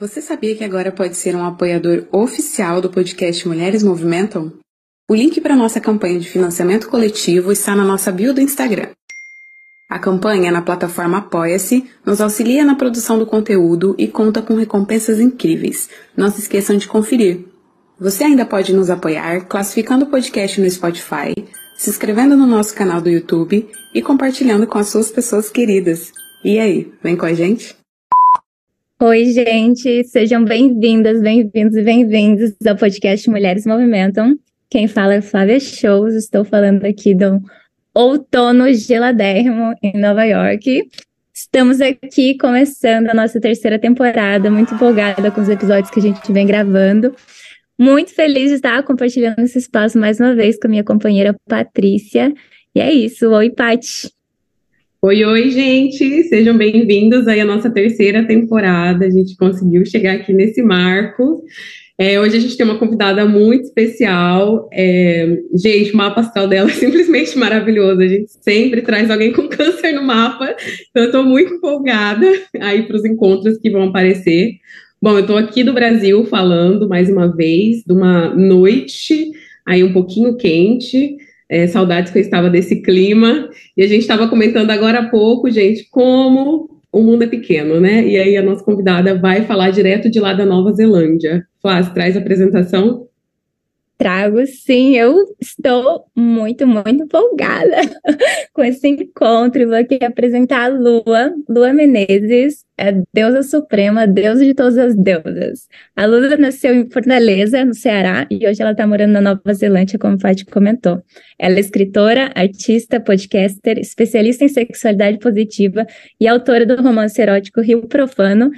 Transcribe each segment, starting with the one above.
Você sabia que agora pode ser um apoiador oficial do podcast Mulheres Movimentam? O link para nossa campanha de financiamento coletivo está na nossa bio do Instagram. A campanha na plataforma Apoia-se nos auxilia na produção do conteúdo e conta com recompensas incríveis. Não se esqueçam de conferir. Você ainda pode nos apoiar classificando o podcast no Spotify, se inscrevendo no nosso canal do YouTube e compartilhando com as suas pessoas queridas. E aí, vem com a gente? Oi, gente, sejam bem-vindas, bem-vindos e bem-vindos ao podcast Mulheres Movimentam. Quem fala é Flávia Shows, estou falando aqui do outono geladérrimo em Nova York. Estamos aqui começando a nossa terceira temporada, muito empolgada com os episódios que a gente vem gravando. Muito feliz de estar compartilhando esse espaço mais uma vez com a minha companheira Patrícia. E é isso, oi, Paty. Oi, oi, gente! Sejam bem-vindos aí à nossa terceira temporada. A gente conseguiu chegar aqui nesse marco. É, hoje a gente tem uma convidada muito especial. É, gente, o mapa astral dela é simplesmente maravilhoso. A gente sempre traz alguém com câncer no mapa. Então, eu estou muito empolgada aí para os encontros que vão aparecer. Bom, eu estou aqui do Brasil falando mais uma vez de uma noite aí um pouquinho quente. É, saudades que eu estava desse clima. E a gente estava comentando agora há pouco, gente, como o mundo é pequeno, né? E aí a nossa convidada vai falar direto de lá da Nova Zelândia. Flávia, traz a apresentação. Trago sim, eu estou muito, muito empolgada com esse encontro. Vou aqui apresentar a Lua, Lua Menezes, é deusa suprema, deusa de todas as deusas. A Lua nasceu em Fortaleza, no Ceará, e hoje ela está morando na Nova Zelândia, como o Fátima comentou. Ela é escritora, artista, podcaster, especialista em sexualidade positiva e autora do romance erótico Rio Profano,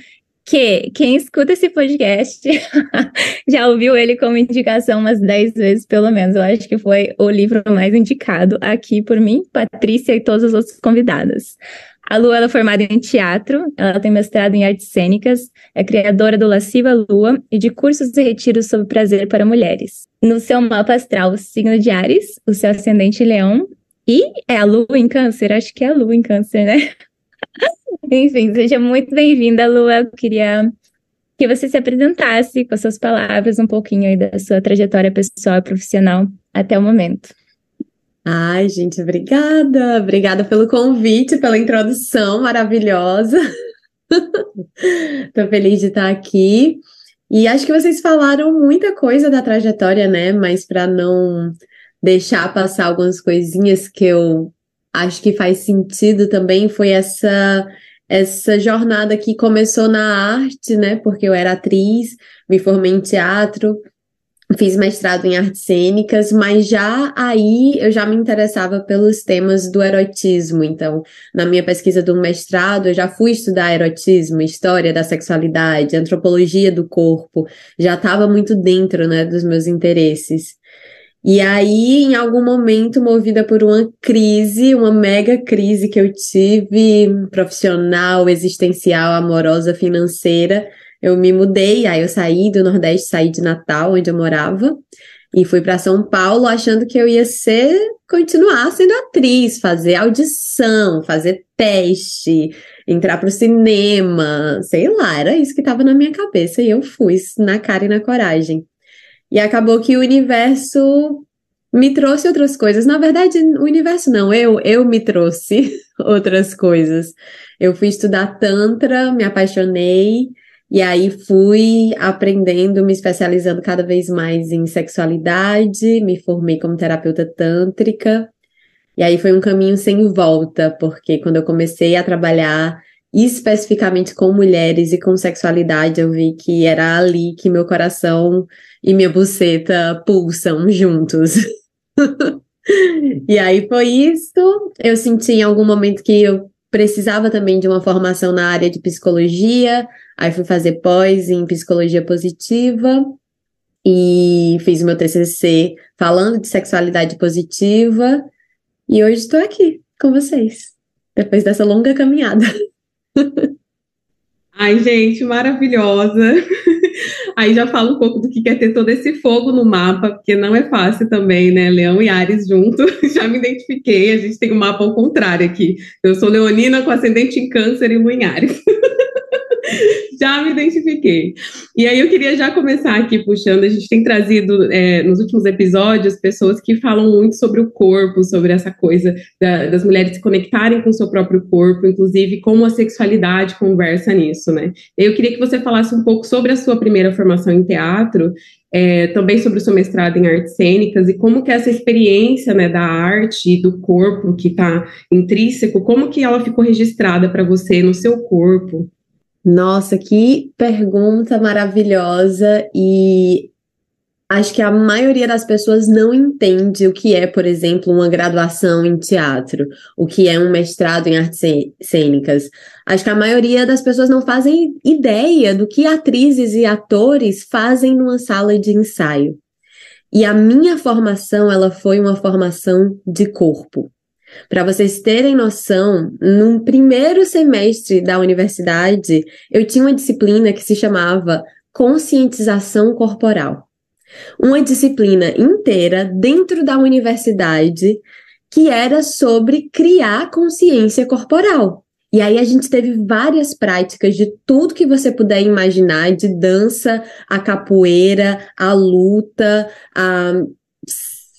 que quem escuta esse podcast já ouviu ele como indicação umas 10 vezes, pelo menos. Eu acho que foi o livro mais indicado aqui por mim, Patrícia e todas as outras convidadas. A Lua é formada em teatro, ela tem mestrado em artes cênicas, é criadora do Lasciva Lua e de cursos e retiros sobre prazer para mulheres. No seu mapa astral, o signo de Ares, o seu ascendente leão, e é a Lua em câncer, acho que é a Lua em câncer, né? Enfim, seja muito bem-vinda, Lua. Eu queria que você se apresentasse com as suas palavras um pouquinho aí da sua trajetória pessoal e profissional até o momento. Ai, gente, obrigada. Obrigada pelo convite, pela introdução maravilhosa. Tô feliz de estar aqui. E acho que vocês falaram muita coisa da trajetória, né? Mas para não deixar passar algumas coisinhas que eu acho que faz sentido também foi essa essa jornada que começou na arte, né? Porque eu era atriz, me formei em teatro, fiz mestrado em artes cênicas, mas já aí eu já me interessava pelos temas do erotismo. Então, na minha pesquisa do mestrado, eu já fui estudar erotismo, história da sexualidade, antropologia do corpo, já estava muito dentro, né, dos meus interesses. E aí, em algum momento, movida por uma crise, uma mega crise que eu tive, profissional, existencial, amorosa, financeira, eu me mudei, aí eu saí do Nordeste, saí de Natal, onde eu morava, e fui para São Paulo achando que eu ia ser, continuar sendo atriz, fazer audição, fazer teste, entrar para o cinema, sei lá, era isso que estava na minha cabeça, e eu fui na cara e na coragem. E acabou que o universo me trouxe outras coisas. Na verdade, o universo não, eu, eu me trouxe outras coisas. Eu fui estudar Tantra, me apaixonei, e aí fui aprendendo, me especializando cada vez mais em sexualidade, me formei como terapeuta tântrica. E aí foi um caminho sem volta, porque quando eu comecei a trabalhar especificamente com mulheres e com sexualidade, eu vi que era ali que meu coração e minha buceta pulsam juntos. e aí foi isso. Eu senti em algum momento que eu precisava também de uma formação na área de psicologia, aí fui fazer pós em psicologia positiva e fiz o meu TCC falando de sexualidade positiva e hoje estou aqui com vocês, depois dessa longa caminhada. Ai, gente, maravilhosa. Aí já fala um pouco do que quer ter todo esse fogo no mapa, porque não é fácil também, né? Leão e Ares junto. Já me identifiquei, a gente tem um mapa ao contrário aqui. Eu sou leonina com ascendente em câncer e lua em Ares. já me identifiquei. E aí eu queria já começar aqui puxando, a gente tem trazido é, nos últimos episódios pessoas que falam muito sobre o corpo, sobre essa coisa da, das mulheres se conectarem com o seu próprio corpo, inclusive como a sexualidade conversa nisso, né? Eu queria que você falasse um pouco sobre a sua primeira formação em teatro é, também sobre o seu mestrado em artes cênicas e como que essa experiência né, da arte e do corpo que está intrínseco, como que ela ficou registrada para você no seu corpo? Nossa, que pergunta maravilhosa e acho que a maioria das pessoas não entende o que é, por exemplo, uma graduação em teatro, o que é um mestrado em artes cênicas. Acho que a maioria das pessoas não fazem ideia do que atrizes e atores fazem numa sala de ensaio. E a minha formação, ela foi uma formação de corpo. Para vocês terem noção, no primeiro semestre da universidade, eu tinha uma disciplina que se chamava Conscientização Corporal. Uma disciplina inteira dentro da universidade que era sobre criar consciência corporal. E aí a gente teve várias práticas de tudo que você puder imaginar, de dança, a capoeira, a luta, a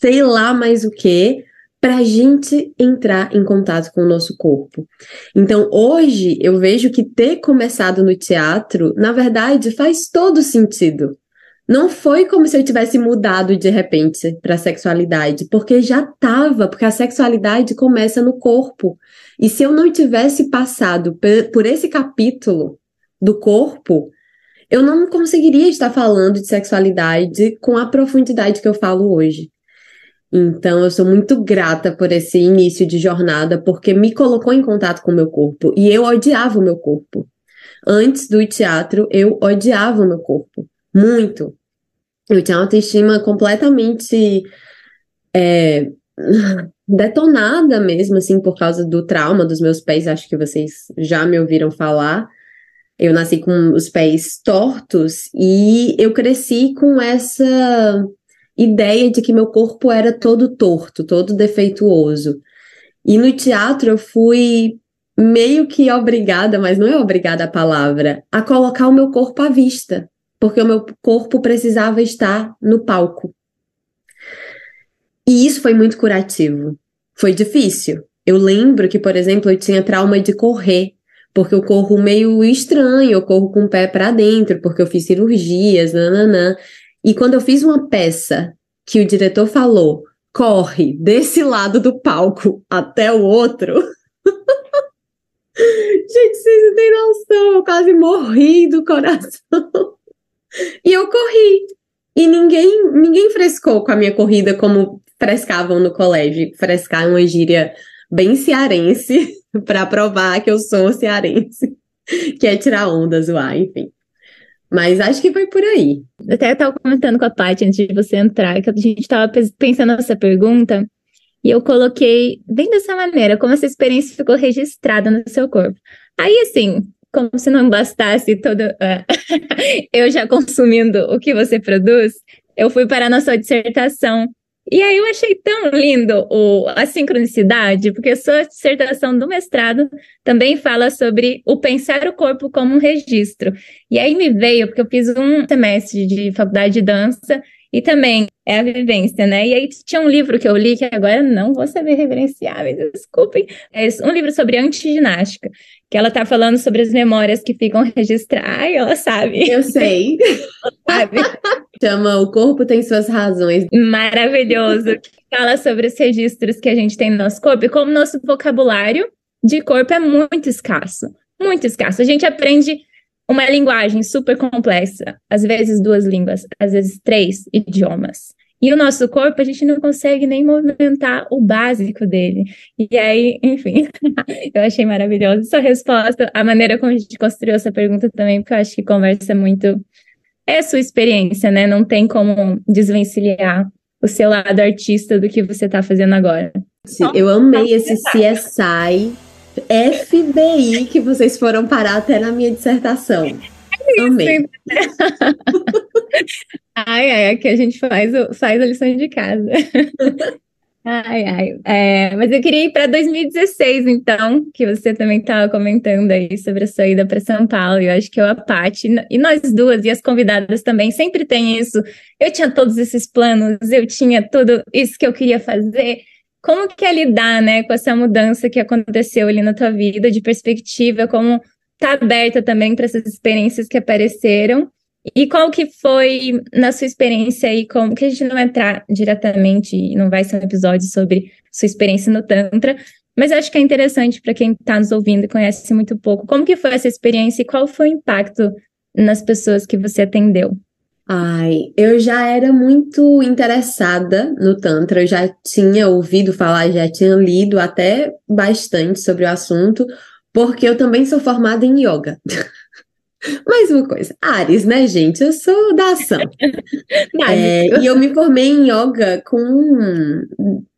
sei lá mais o que, para a gente entrar em contato com o nosso corpo. Então, hoje, eu vejo que ter começado no teatro, na verdade, faz todo sentido. Não foi como se eu tivesse mudado de repente para a sexualidade, porque já estava, porque a sexualidade começa no corpo. E se eu não tivesse passado por esse capítulo do corpo, eu não conseguiria estar falando de sexualidade com a profundidade que eu falo hoje. Então, eu sou muito grata por esse início de jornada, porque me colocou em contato com o meu corpo. E eu odiava o meu corpo. Antes do teatro, eu odiava o meu corpo. Muito. Eu tinha uma autoestima completamente é, detonada mesmo, assim, por causa do trauma dos meus pés. Acho que vocês já me ouviram falar. Eu nasci com os pés tortos e eu cresci com essa ideia de que meu corpo era todo torto, todo defeituoso. E no teatro eu fui meio que obrigada, mas não é obrigada a palavra, a colocar o meu corpo à vista, porque o meu corpo precisava estar no palco. E isso foi muito curativo. Foi difícil. Eu lembro que, por exemplo, eu tinha trauma de correr, porque eu corro meio estranho, eu corro com o pé para dentro, porque eu fiz cirurgias, nananã. E quando eu fiz uma peça que o diretor falou, corre desse lado do palco até o outro. Gente, vocês não têm noção, eu quase morri do coração. e eu corri. E ninguém, ninguém frescou com a minha corrida como frescavam no colégio. Frescar é uma gíria bem cearense para provar que eu sou cearense, que é tirar onda, zoar, enfim. Mas acho que foi por aí. Eu até estava comentando com a Paty antes de você entrar, que a gente estava pensando nessa pergunta, e eu coloquei bem dessa maneira, como essa experiência ficou registrada no seu corpo. Aí, assim, como se não bastasse todo uh, eu já consumindo o que você produz, eu fui para a nossa dissertação e aí eu achei tão lindo o, a sincronicidade, porque a sua dissertação do mestrado também fala sobre o pensar o corpo como um registro. E aí me veio, porque eu fiz um semestre de faculdade de dança e também é a vivência, né? E aí tinha um livro que eu li, que agora não vou saber referenciar, me desculpem. É um livro sobre antiginástica, que ela tá falando sobre as memórias que ficam registradas. Ai, ela sabe. Eu sei. sabe? Chama O Corpo Tem Suas Razões. Maravilhoso. fala sobre os registros que a gente tem no nosso corpo e como nosso vocabulário de corpo é muito escasso. Muito escasso. A gente aprende uma linguagem super complexa, às vezes duas línguas, às vezes três idiomas. E o nosso corpo, a gente não consegue nem movimentar o básico dele. E aí, enfim, eu achei maravilhosa sua resposta, a maneira como a gente construiu essa pergunta também, porque eu acho que conversa muito. É a sua experiência, né? Não tem como desvencilhar o seu lado artista do que você está fazendo agora. Sim, eu amei esse CSI FBI que vocês foram parar até na minha dissertação. Amei. ai, ai, aqui a gente faz, faz a lição de casa. Ai, ai. É, mas eu queria ir para 2016, então, que você também estava comentando aí sobre a sua ida para São Paulo. Eu acho que eu, a Paty, e nós duas, e as convidadas também, sempre tem isso. Eu tinha todos esses planos, eu tinha tudo isso que eu queria fazer. Como que é lidar, né, com essa mudança que aconteceu ali na tua vida, de perspectiva, como tá aberta também para essas experiências que apareceram? E qual que foi, na sua experiência aí, como que a gente não vai entrar diretamente, não vai ser um episódio sobre sua experiência no Tantra, mas acho que é interessante para quem está nos ouvindo e conhece muito pouco. Como que foi essa experiência e qual foi o impacto nas pessoas que você atendeu? Ai, eu já era muito interessada no Tantra, eu já tinha ouvido falar, já tinha lido até bastante sobre o assunto, porque eu também sou formada em yoga. Mais uma coisa, Ares, né, gente? Eu sou da ação. é, e eu me formei em yoga com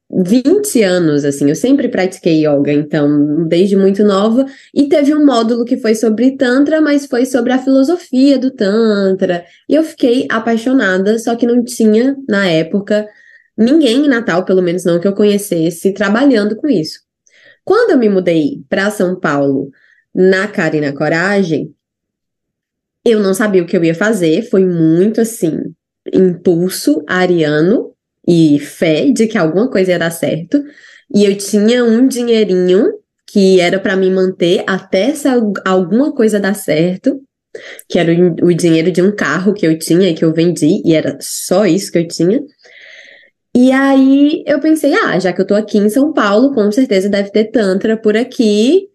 20 anos, assim, eu sempre pratiquei yoga, então, desde muito nova, e teve um módulo que foi sobre Tantra, mas foi sobre a filosofia do Tantra, e eu fiquei apaixonada, só que não tinha, na época, ninguém em Natal, pelo menos não que eu conhecesse, trabalhando com isso. Quando eu me mudei para São Paulo, na Cara e na Coragem, eu não sabia o que eu ia fazer, foi muito assim, impulso ariano, e fé de que alguma coisa ia dar certo. E eu tinha um dinheirinho que era para me manter até se alguma coisa dar certo, que era o, dinheiro de um carro que eu tinha e que eu vendi, e era só isso que eu tinha. E aí eu pensei, ah, já que eu tô aqui em São Paulo, com certeza deve ter Tantra por aqui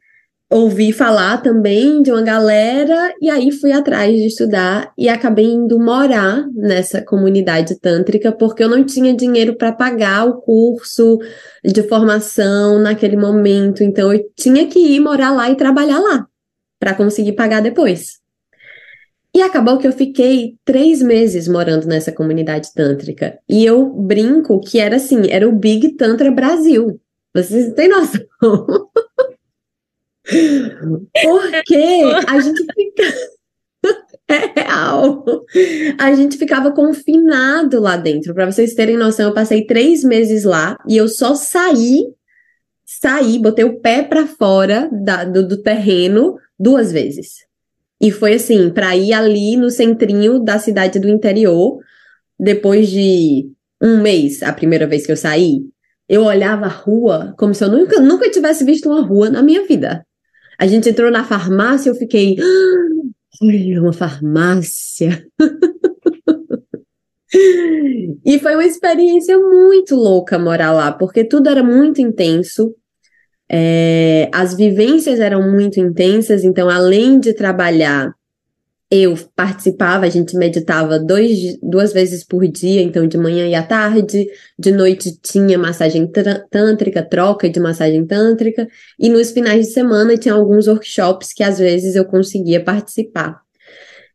ouvi falar também de uma galera e aí fui atrás de estudar e acabei indo morar nessa comunidade tântrica porque eu não tinha dinheiro para pagar o curso de formação naquele momento, então eu tinha que ir morar lá e trabalhar lá para conseguir pagar depois. E acabou que eu fiquei três meses morando nessa comunidade tântrica. E eu brinco que era assim, era o Big Tantra Brasil. Vocês têm noção? Porque a gente fica. É real. A gente ficava confinado lá dentro. Para vocês terem noção, eu passei três meses lá e eu só saí, saí, botei o pé para fora da, do, do terreno duas vezes. E foi assim, para ir ali no centrinho da cidade do interior, depois de um mês, a primeira vez que eu saí, eu olhava a rua como se eu nunca, nunca tivesse visto uma rua na minha vida. A gente entrou na farmácia, eu fiquei, ah, olha, uma farmácia. e foi uma experiência muito louca morar lá, porque tudo era muito intenso. É, as vivências eram muito intensas, então, além de trabalhar eu participava, a gente meditava dois, duas vezes por dia, então de manhã e à tarde, de noite tinha massagem tântrica, troca de massagem tântrica, e nos finais de semana tinha alguns workshops que às vezes eu conseguia participar.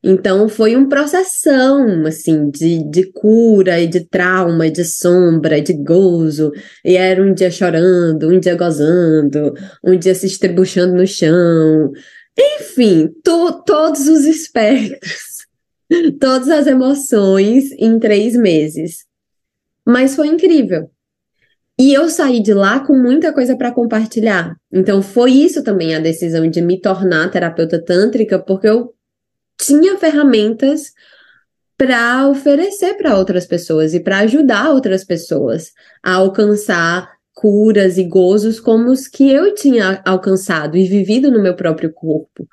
Então foi um processão, assim, de, de cura e de trauma, de sombra, de gozo. E era um dia chorando, um dia gozando, um dia se estrebuchando no chão, enfim, todos os espectros, todas as emoções em três meses. Mas foi incrível. E eu saí de lá com muita coisa para compartilhar. Então foi isso também a decisão de me tornar terapeuta tântrica, porque eu tinha ferramentas para oferecer para outras pessoas e para ajudar outras pessoas a alcançar curas e gozos como os que eu tinha alcançado e vivido no meu próprio corpo.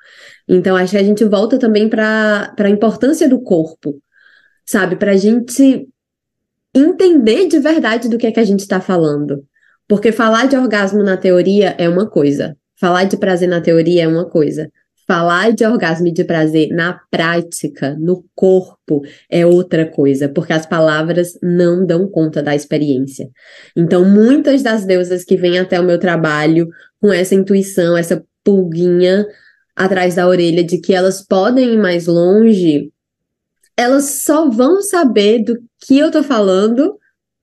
Então, acho que a gente volta também para a importância do corpo, sabe? Para a gente entender de verdade do que é que a gente está falando. Porque falar de orgasmo na teoria é uma coisa, falar de prazer na teoria é uma coisa. Falar de orgasmo e de prazer na prática, no corpo, é outra coisa, porque as palavras não dão conta da experiência. Então, muitas das deusas que vêm até o meu trabalho com essa intuição, essa pulguinha atrás da orelha de que elas podem ir mais longe, elas só vão saber do que eu tô falando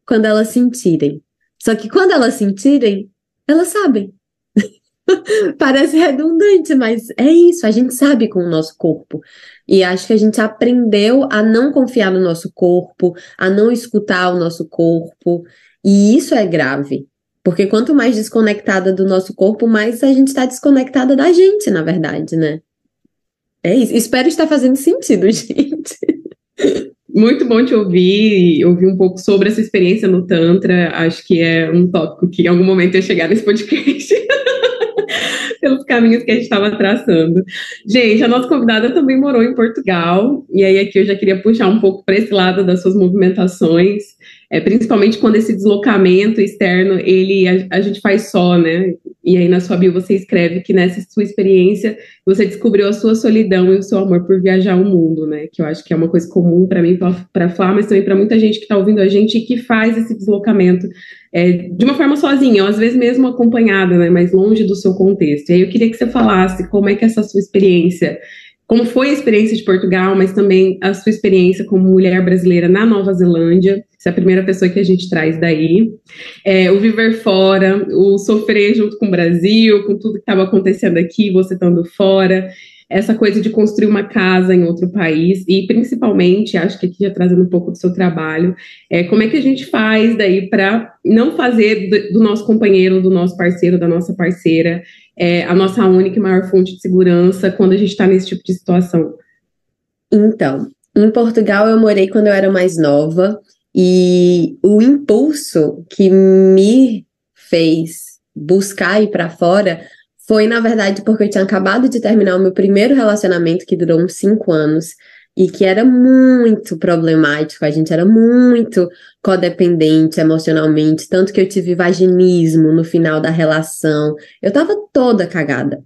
quando elas sentirem. Só que quando elas sentirem, elas sabem. Parece redundante, mas é isso, a gente sabe com o nosso corpo. E acho que a gente aprendeu a não confiar no nosso corpo, a não escutar o nosso corpo. E isso é grave. Porque quanto mais desconectada do nosso corpo, mais a gente está desconectada da gente, na verdade, né? É isso. Espero estar fazendo sentido, gente. Muito bom te ouvir, ouvir um pouco sobre essa experiência no Tantra. Acho que é um tópico que em algum momento ia chegar nesse podcast. pelos caminhos que a gente estava traçando. Gente, a nossa convidada também morou em Portugal, e aí aqui eu já queria puxar um pouco para esse lado das suas movimentações, é, principalmente quando esse deslocamento externo, ele a, a, gente faz só, né? E aí na sua bio você escreve que nessa sua experiência você descobriu a sua solidão e o seu amor por viajar o mundo, né? Que eu acho que é uma coisa comum para mim, para falar, mas também para muita gente que está ouvindo a gente e que faz esse deslocamento é, de uma forma sozinha, ou às vezes mesmo acompanhada, né? Mas longe do seu contexto. E aí eu queria que você falasse como é que essa sua experiência como foi a experiência de Portugal, mas também a sua experiência como mulher brasileira na Nova Zelândia. Essa é a primeira pessoa que a gente traz daí. É, o viver fora, o sofrer junto com o Brasil, com tudo que estava acontecendo aqui, você estando fora. Essa coisa de construir uma casa em outro país e, principalmente, acho que aqui já trazendo um pouco do seu trabalho, é, como é que a gente faz daí para não fazer do, nosso companheiro, do nosso parceiro, da nossa parceira, é, a nossa única e maior fonte de segurança quando a gente está nesse tipo de situação? Então, em Portugal eu morei quando eu era mais nova e o impulso que me fez buscar ir para fora foi, na verdade, porque eu tinha acabado de terminar o meu primeiro relacionamento, que durou uns cinco anos, e que era muito problemático, a gente era muito codependente emocionalmente, tanto que eu tive vaginismo no final da relação. Eu tava toda cagada.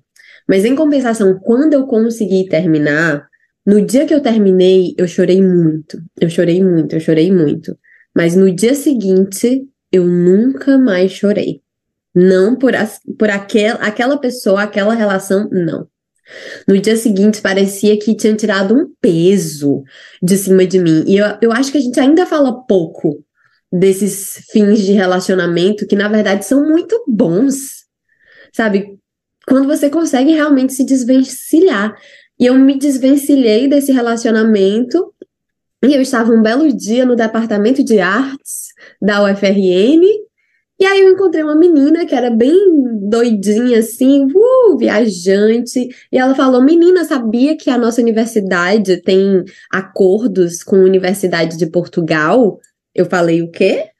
Mas em compensação, quando eu consegui terminar, no dia que eu terminei, eu chorei muito. Eu chorei muito, eu chorei muito. Mas no dia seguinte, eu nunca mais chorei. Não por, as, por aquel, aquela pessoa, aquela relação, não. No dia seguinte, parecia que tinha tirado um peso de cima de mim. E eu, eu acho que a gente ainda fala pouco desses fins de relacionamento que, na verdade, são muito bons. Sabe? Quando você consegue realmente se desvencilhar. E eu me desvencilhei desse relacionamento. E eu estava um belo dia no departamento de artes da UFRN e aí eu encontrei uma menina que era bem doidinha, assim, uh, viajante, e ela falou: Menina, sabia que a nossa universidade tem acordos com a Universidade de Portugal? Eu falei: O quê?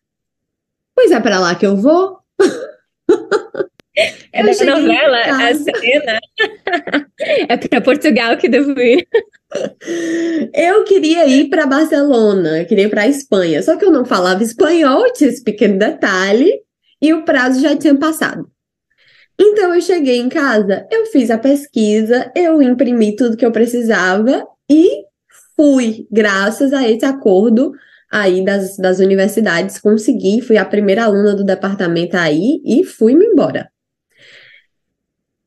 Pois é para lá que eu vou. É da novela, a cena. é para Portugal que devo ir. Eu queria ir para Barcelona, queria ir para Espanha, só que eu não falava espanhol, tinha esse pequeno detalhe e o prazo já tinha passado. Então eu cheguei em casa, eu fiz a pesquisa, eu imprimi tudo que eu precisava e fui, graças a esse acordo aí das, das universidades, consegui, fui a primeira aluna do departamento aí e fui-me embora.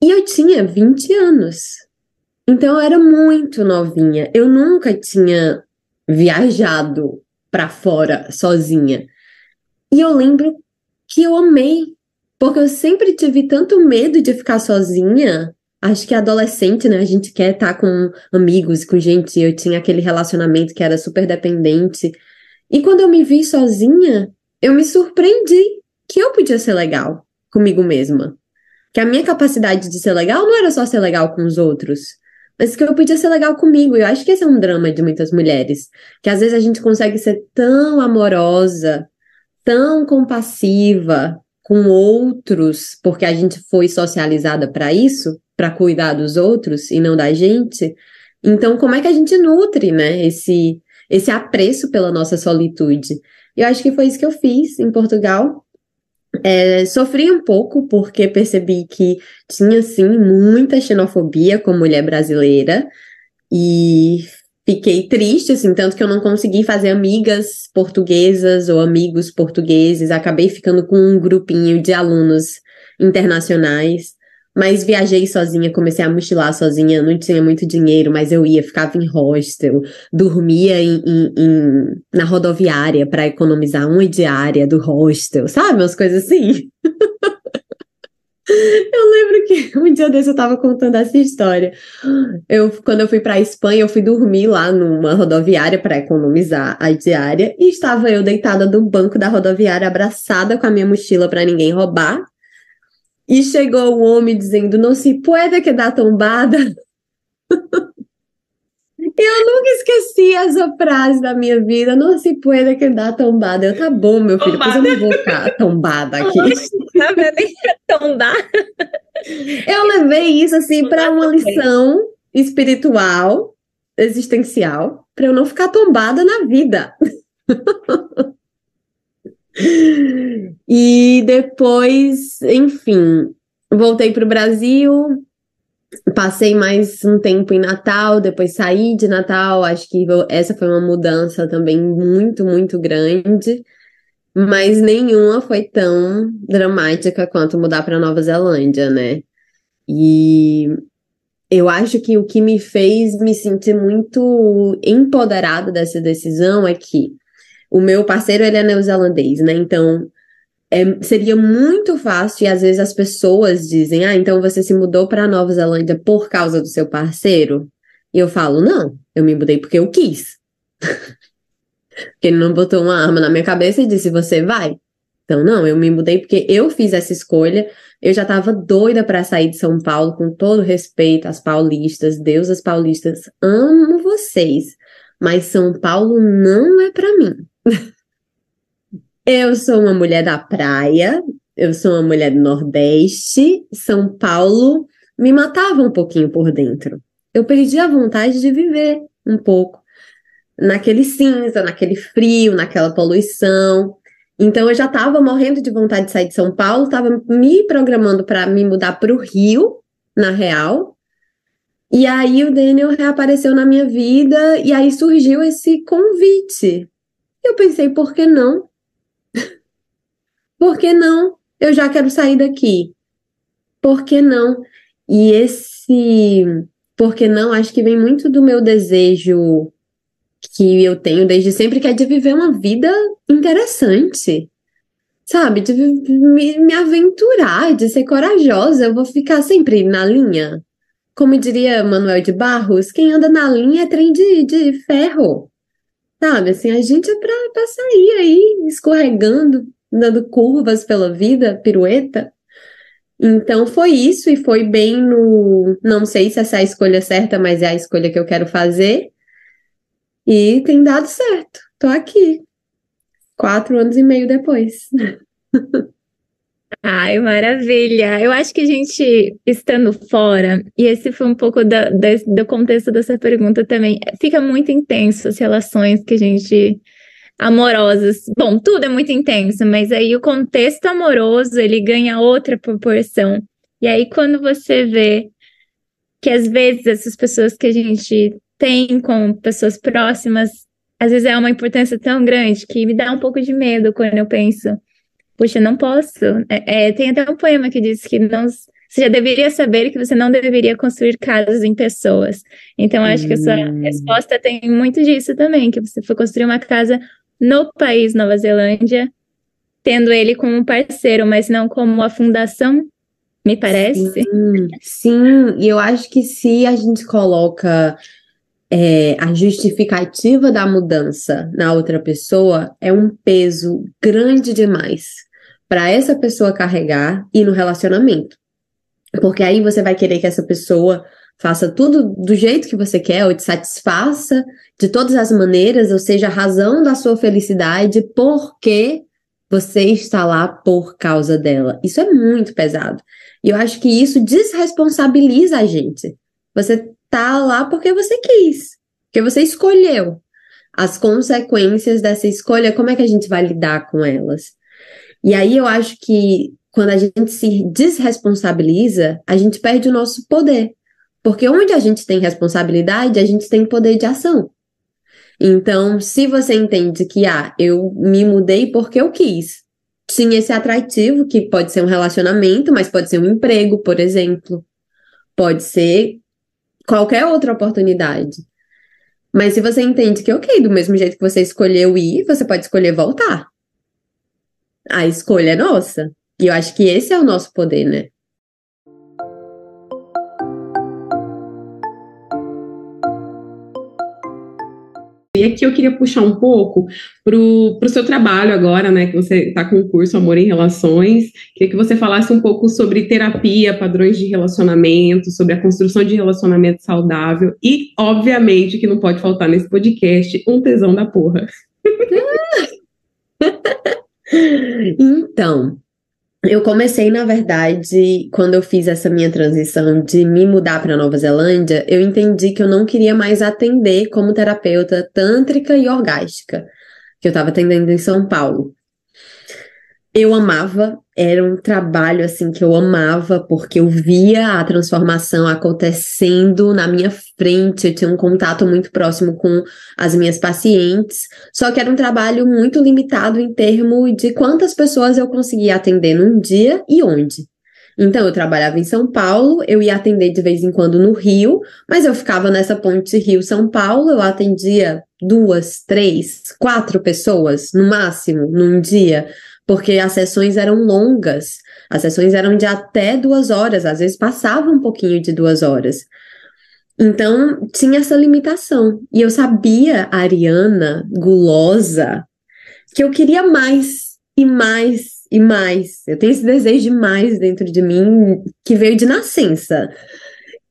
E eu tinha 20 anos. Então eu era muito novinha. Eu nunca tinha viajado para fora sozinha. E eu lembro que eu amei, porque eu sempre tive tanto medo de ficar sozinha. Acho que adolescente, né? A gente quer estar com amigos, com gente. Eu tinha aquele relacionamento que era super dependente. E quando eu me vi sozinha, eu me surpreendi que eu podia ser legal comigo mesma. Que a minha capacidade de ser legal não era só ser legal com os outros, mas que eu podia ser legal comigo. Eu acho que esse é um drama de muitas mulheres, que às vezes a gente consegue ser tão amorosa, tão compassiva com outros, porque a gente foi socializada para isso, para cuidar dos outros e não da gente. Então, como é que a gente nutre, né, esse esse apreço pela nossa solitude. E eu acho que foi isso que eu fiz em Portugal. É, sofri um pouco porque percebi que tinha sim muita xenofobia com mulher brasileira e fiquei triste, assim, tanto que eu não consegui fazer amigas portuguesas ou amigos portugueses, acabei ficando com um grupinho de alunos internacionais. Mas viajei sozinha, comecei a mochilar sozinha, não tinha muito dinheiro, mas eu ia, ficava em hostel, dormia em, em, em na rodoviária para economizar uma diária do hostel, sabe? Umas coisas assim. Eu lembro que um dia desse eu tava contando essa história. Eu, quando eu fui pra Espanha, eu fui dormir lá numa rodoviária para economizar a diária e estava eu deitada no banco da rodoviária, abraçada com a minha mochila para ninguém roubar. E chegou o homem dizendo: Não se pode quedar tombada. Eu nunca esqueci essa frase da minha vida. Não se pode quedar tombada. Eu, tá bom, meu filho, depois eu não vou ficar tombada aqui. Tá tombar. Eu levei isso assim para uma lição espiritual, existencial, para eu não ficar tombada na vida. E depois, enfim, voltei para o Brasil, passei mais um tempo em Natal, depois saí de Natal. Acho que essa foi uma mudança também muito, muito grande, mas nenhuma foi tão dramática quanto mudar para Nova Zelândia, né? E eu acho que o que me fez me sentir muito empoderada dessa decisão é que o meu parceiro, ele é neozelandês, né? Então, é, seria muito fácil, e às vezes as pessoas dizem, ah, então você se mudou para Nova Zelândia por causa do seu parceiro? E eu falo, não, eu me mudei porque eu quis. porque ele não botou uma arma na minha cabeça e disse, você vai. Então, não, eu me mudei porque eu fiz essa escolha. Eu já estava doida para sair de São Paulo, com todo respeito às paulistas, deusas paulistas, amo vocês, mas São Paulo não é para mim. Eu sou uma mulher da praia, eu sou uma mulher do Nordeste, São Paulo me matava um pouquinho por dentro. Eu perdi a vontade de viver um pouco naquele cinza, naquele frio, naquela poluição. Então eu já estava morrendo de vontade de sair de São Paulo, estava me programando para me mudar para o Rio, na real. E aí o Daniel reapareceu na minha vida e aí surgiu esse convite eu pensei, por que não? por que não? Eu já quero sair daqui. Por que não? E esse por que não, acho que vem muito do meu desejo que eu tenho desde sempre, que é de viver uma vida interessante. Sabe? De me, me aventurar, de ser corajosa. Eu vou ficar sempre na linha. Como diria Manuel de Barros, quem anda na linha é trem de, de ferro. Sabe, assim, a gente é pra sair aí, escorregando, dando curvas pela vida, pirueta. Então foi isso, e foi bem no. Não sei se essa é a escolha certa, mas é a escolha que eu quero fazer. E tem dado certo. Tô aqui. Quatro anos e meio depois. Ai, maravilha! Eu acho que a gente, estando fora, e esse foi um pouco da, da, do contexto dessa pergunta também, fica muito intenso as relações que a gente. amorosas. Bom, tudo é muito intenso, mas aí o contexto amoroso ele ganha outra proporção. E aí, quando você vê que às vezes essas pessoas que a gente tem com pessoas próximas, às vezes é uma importância tão grande que me dá um pouco de medo quando eu penso Puxa, não posso. É, é, tem até um poema que diz que não, você já deveria saber que você não deveria construir casas em pessoas. Então, acho hum. que a sua hum. resposta tem muito disso também, que você foi construir uma casa no país Nova Zelândia, tendo ele como parceiro, mas não como a fundação, me parece. Sim, sim. e eu acho que se a gente coloca é, a justificativa da mudança na outra pessoa, é um peso grande demais para essa pessoa carregar e no relacionamento. Porque aí você vai querer que essa pessoa faça tudo do jeito que você quer, ou te satisfaça de todas as maneiras, ou seja, a razão da sua felicidade, porque você está lá por causa dela. Isso é muito pesado. E eu acho que isso desresponsabiliza a gente. Você tá lá porque você quis, porque você escolheu. as consequências dessa escolha, como é que a gente vai lidar com elas? E aí eu acho que quando a gente se desresponsabiliza, a gente perde o nosso poder. Porque onde a gente tem responsabilidade, a gente tem poder de ação. Então, se você entende que, ah, eu me mudei porque eu quis, tinha esse atrativo, que pode ser um relacionamento, mas pode ser um emprego, por exemplo, pode ser qualquer outra oportunidade. Mas se você entende que, ok, do mesmo jeito que você escolheu ir, você pode escolher voltar. A escolha é nossa. E eu acho que esse é o nosso poder, né? E aqui eu queria puxar um pouco para o seu trabalho agora, né? Que você está com o curso Amor em Relações. Queria que você falasse um pouco sobre terapia, padrões de relacionamento, sobre a construção de relacionamento saudável e, obviamente, que não pode faltar nesse podcast, um tesão da porra. então, eu comecei, na verdade, quando eu fiz essa minha transição de me mudar para Nova Zelândia, eu entendi que eu não queria mais atender como terapeuta tântrica e orgástica, que eu estava atendendo em São Paulo. Eu amava, era um trabalho assim que eu amava, porque eu via a transformação acontecendo na minha frente, eu tinha um contato muito próximo com as minhas pacientes, só que era um trabalho muito limitado em termos de quantas pessoas eu conseguia atender num dia e onde. Então, eu trabalhava em São Paulo, eu ia atender de vez em quando no Rio, mas eu ficava nessa ponte Rio-São Paulo, eu atendia duas, três, quatro pessoas no máximo num dia porque as sessões eram longas, as sessões eram de até duas horas, às vezes passava um pouquinho de duas horas. Então, tinha essa limitação. E eu sabia, Ariana, gulosa, que eu queria mais e mais e mais. Eu tenho esse desejo de mais dentro de mim que veio de nascença.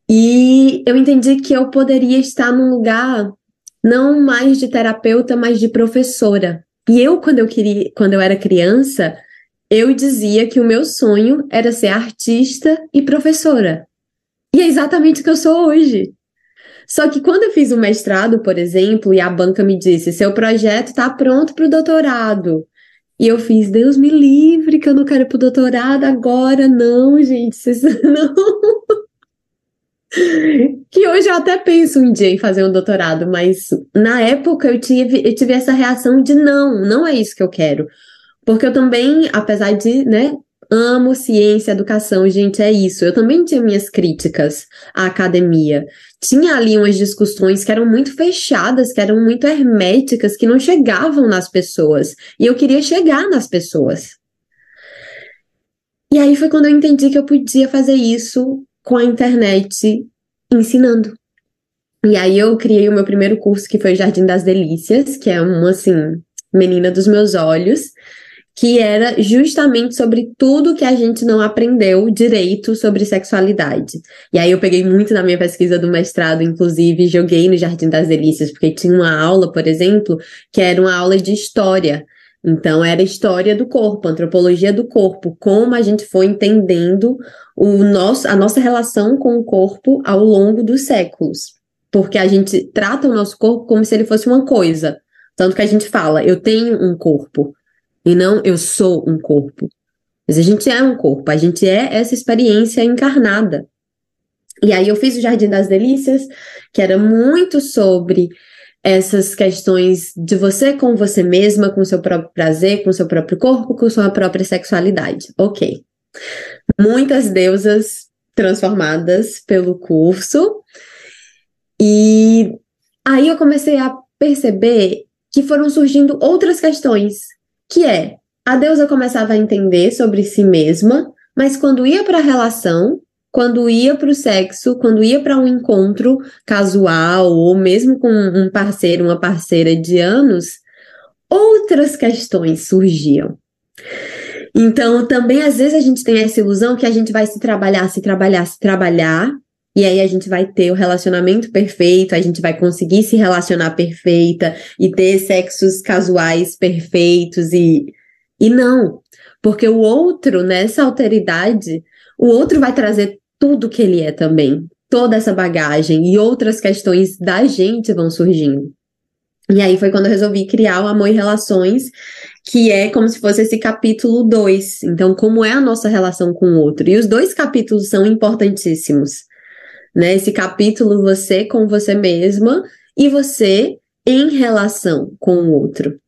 E eu entendi que eu poderia estar num lugar não mais de terapeuta, mas de professora. E eu, quando eu queria, quando eu era criança, eu dizia que o meu sonho era ser artista e professora. E é exatamente o que eu sou hoje. Só que quando eu fiz o mestrado, por exemplo, e a banca me disse: seu projeto está pronto para o doutorado. E eu fiz, Deus me livre, que eu não quero ir pro doutorado agora, não, gente, vocês não. Que hoje eu até penso um dia em fazer um doutorado, mas na época eu tive, eu tive essa reação de não, não é isso que eu quero. Porque eu também, apesar de, né, amo ciência, educação, gente, é isso. Eu também tinha minhas críticas à academia. Tinha ali umas discussões que eram muito fechadas, que eram muito herméticas, que não chegavam nas pessoas. E eu queria chegar nas pessoas. E aí foi quando eu entendi que eu podia fazer isso com a internet ensinando. E aí eu criei o meu primeiro curso, que foi o Jardim das Delícias, que é uma, assim, menina dos meus olhos, que era justamente sobre tudo que a gente não aprendeu direito sobre sexualidade. E aí eu peguei muito na minha pesquisa do mestrado, inclusive joguei no Jardim das Delícias, porque tinha uma aula, por exemplo, que era uma aula de história então, era história do corpo, antropologia do corpo, como a gente foi entendendo o nosso, a nossa relação com o corpo ao longo dos séculos. Porque a gente trata o nosso corpo como se ele fosse uma coisa. Tanto que a gente fala, eu tenho um corpo, e não eu sou um corpo. Mas a gente é um corpo, a gente é essa experiência encarnada. E aí eu fiz o Jardim das Delícias, que era muito sobre essas questões de você com você mesma, com seu próprio prazer, com seu próprio corpo, com sua própria sexualidade. Ok. Muitas deusas transformadas pelo curso. E aí eu comecei a perceber que foram surgindo outras questões, que é a deusa começava a entender sobre si mesma, mas quando ia para a relação, quando ia para o sexo, quando ia para um encontro casual ou mesmo com um parceiro, uma parceira de anos, outras questões surgiam. Então, também às vezes a gente tem essa ilusão que a gente vai se trabalhar, se trabalhar, se trabalhar, e aí a gente vai ter o relacionamento perfeito, a gente vai conseguir se relacionar perfeita e ter sexos casuais perfeitos e e não, porque o outro nessa alteridade, o outro vai trazer tudo que ele é também, toda essa bagagem e outras questões da gente vão surgindo. E aí foi quando eu resolvi criar o Amor e Relações, que é como se fosse esse capítulo 2. Então, como é a nossa relação com o outro? E os dois capítulos são importantíssimos. Né? Esse capítulo, você com você mesma e você em relação com o outro.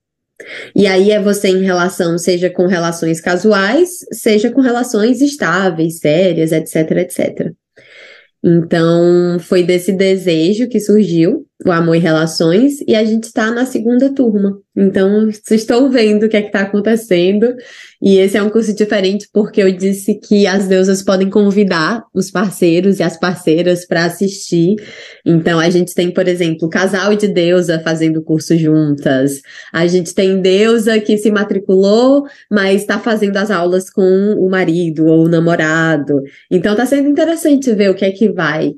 E aí é você em relação, seja com relações casuais, seja com relações estáveis, sérias, etc, etc. Então, foi desse desejo que surgiu o Amor e Relações, e a gente está na segunda turma. Então, estão vendo o que é que está acontecendo, e esse é um curso diferente porque eu disse que as deusas podem convidar os parceiros e as parceiras para assistir. Então, a gente tem, por exemplo, casal de deusa fazendo curso juntas. A gente tem deusa que se matriculou, mas está fazendo as aulas com o marido ou o namorado. Então, está sendo interessante ver o que é que vai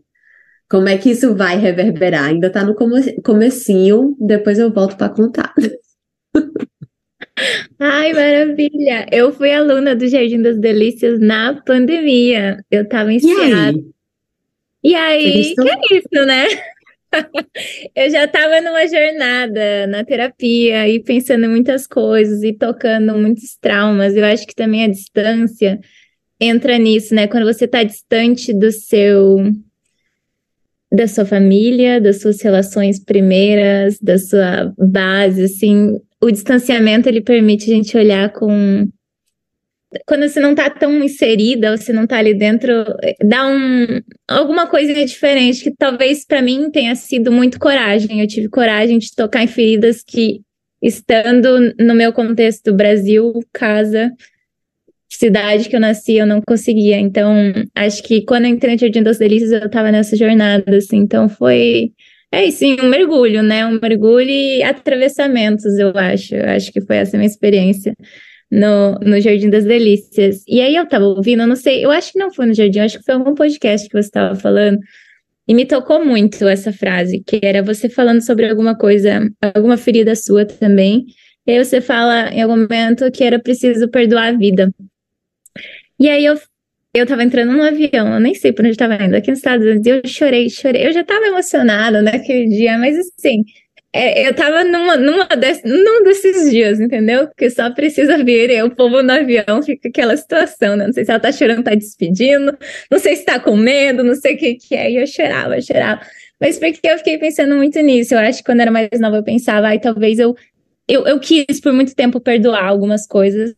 como é que isso vai reverberar? Ainda está no come comecinho, depois eu volto para contar. Ai, maravilha! Eu fui aluna do Jardim das Delícias na pandemia. Eu estava em Seattle. E aí, que é isso, né? eu já estava numa jornada na terapia e pensando em muitas coisas e tocando muitos traumas. Eu acho que também a distância entra nisso, né? Quando você está distante do seu da sua família, das suas relações primeiras, da sua base, assim, o distanciamento ele permite a gente olhar com quando você não tá tão inserida, você não tá ali dentro, dá um alguma coisa diferente que talvez para mim tenha sido muito coragem. Eu tive coragem de tocar em feridas que estando no meu contexto Brasil, casa, cidade que eu nasci, eu não conseguia. Então, acho que quando eu entrei no Jardim das Delícias, eu tava nessa jornada, assim. Então, foi. É sim, um mergulho, né? Um mergulho e atravessamentos, eu acho. Eu acho que foi essa minha experiência no, no Jardim das Delícias. E aí eu tava ouvindo, eu não sei, eu acho que não foi no Jardim, acho que foi algum podcast que você tava falando. E me tocou muito essa frase, que era você falando sobre alguma coisa, alguma ferida sua também. E aí você fala em algum momento que era preciso perdoar a vida. E aí eu, eu tava entrando num avião, eu nem sei por onde eu tava indo, aqui nos Estados Unidos, e eu chorei, chorei. Eu já tava emocionada naquele dia, mas assim, é, eu tava numa, numa desse, num desses dias, entendeu? Que só precisa vir, o povo no avião fica aquela situação, né? Não sei se ela tá chorando, tá despedindo, não sei se tá com medo, não sei o que que é, e eu chorava, eu chorava. Mas porque eu fiquei pensando muito nisso, eu acho que quando era mais nova eu pensava, ai, talvez eu, eu, eu quis por muito tempo perdoar algumas coisas,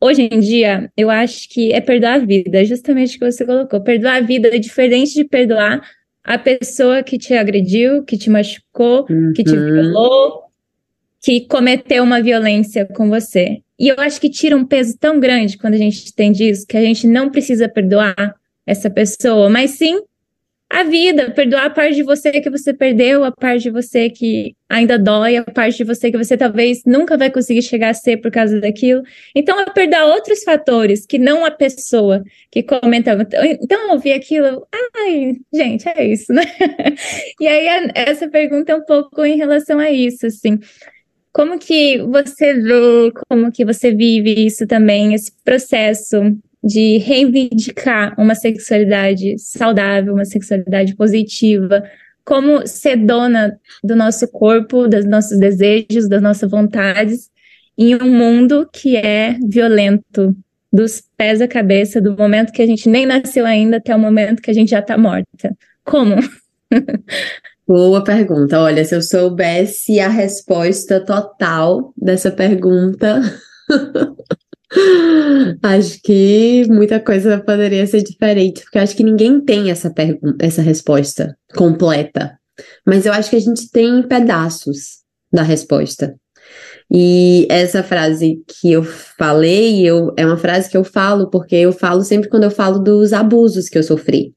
hoje em dia, eu acho que é perdoar a vida, justamente o que você colocou. Perdoar a vida é diferente de perdoar a pessoa que te agrediu, que te machucou, uhum. que te uhum. violou, que cometeu uma violência com você. E eu acho que tira um peso tão grande quando a gente entende isso, que a gente não precisa perdoar essa pessoa, mas sim a vida, perdoar a parte de você que você perdeu, a parte de você que ainda dói, a parte de você que você talvez nunca vai conseguir chegar a ser por causa daquilo. Então, é perdoar outros fatores que não a pessoa que comentava. Então, eu ouvi aquilo, ai, gente, é isso, né? e aí, essa pergunta é um pouco em relação a isso, assim. Como que você vê, como que você vive isso também, esse processo de reivindicar uma sexualidade saudável, uma sexualidade positiva, como ser dona do nosso corpo, dos nossos desejos, das nossas vontades, em um mundo que é violento, dos pés à cabeça, do momento que a gente nem nasceu ainda até o momento que a gente já está morta. Como? Boa pergunta. Olha, se eu soubesse a resposta total dessa pergunta, Acho que muita coisa poderia ser diferente, porque acho que ninguém tem essa pergunta, essa resposta completa. Mas eu acho que a gente tem pedaços da resposta. E essa frase que eu falei, eu, é uma frase que eu falo porque eu falo sempre quando eu falo dos abusos que eu sofri.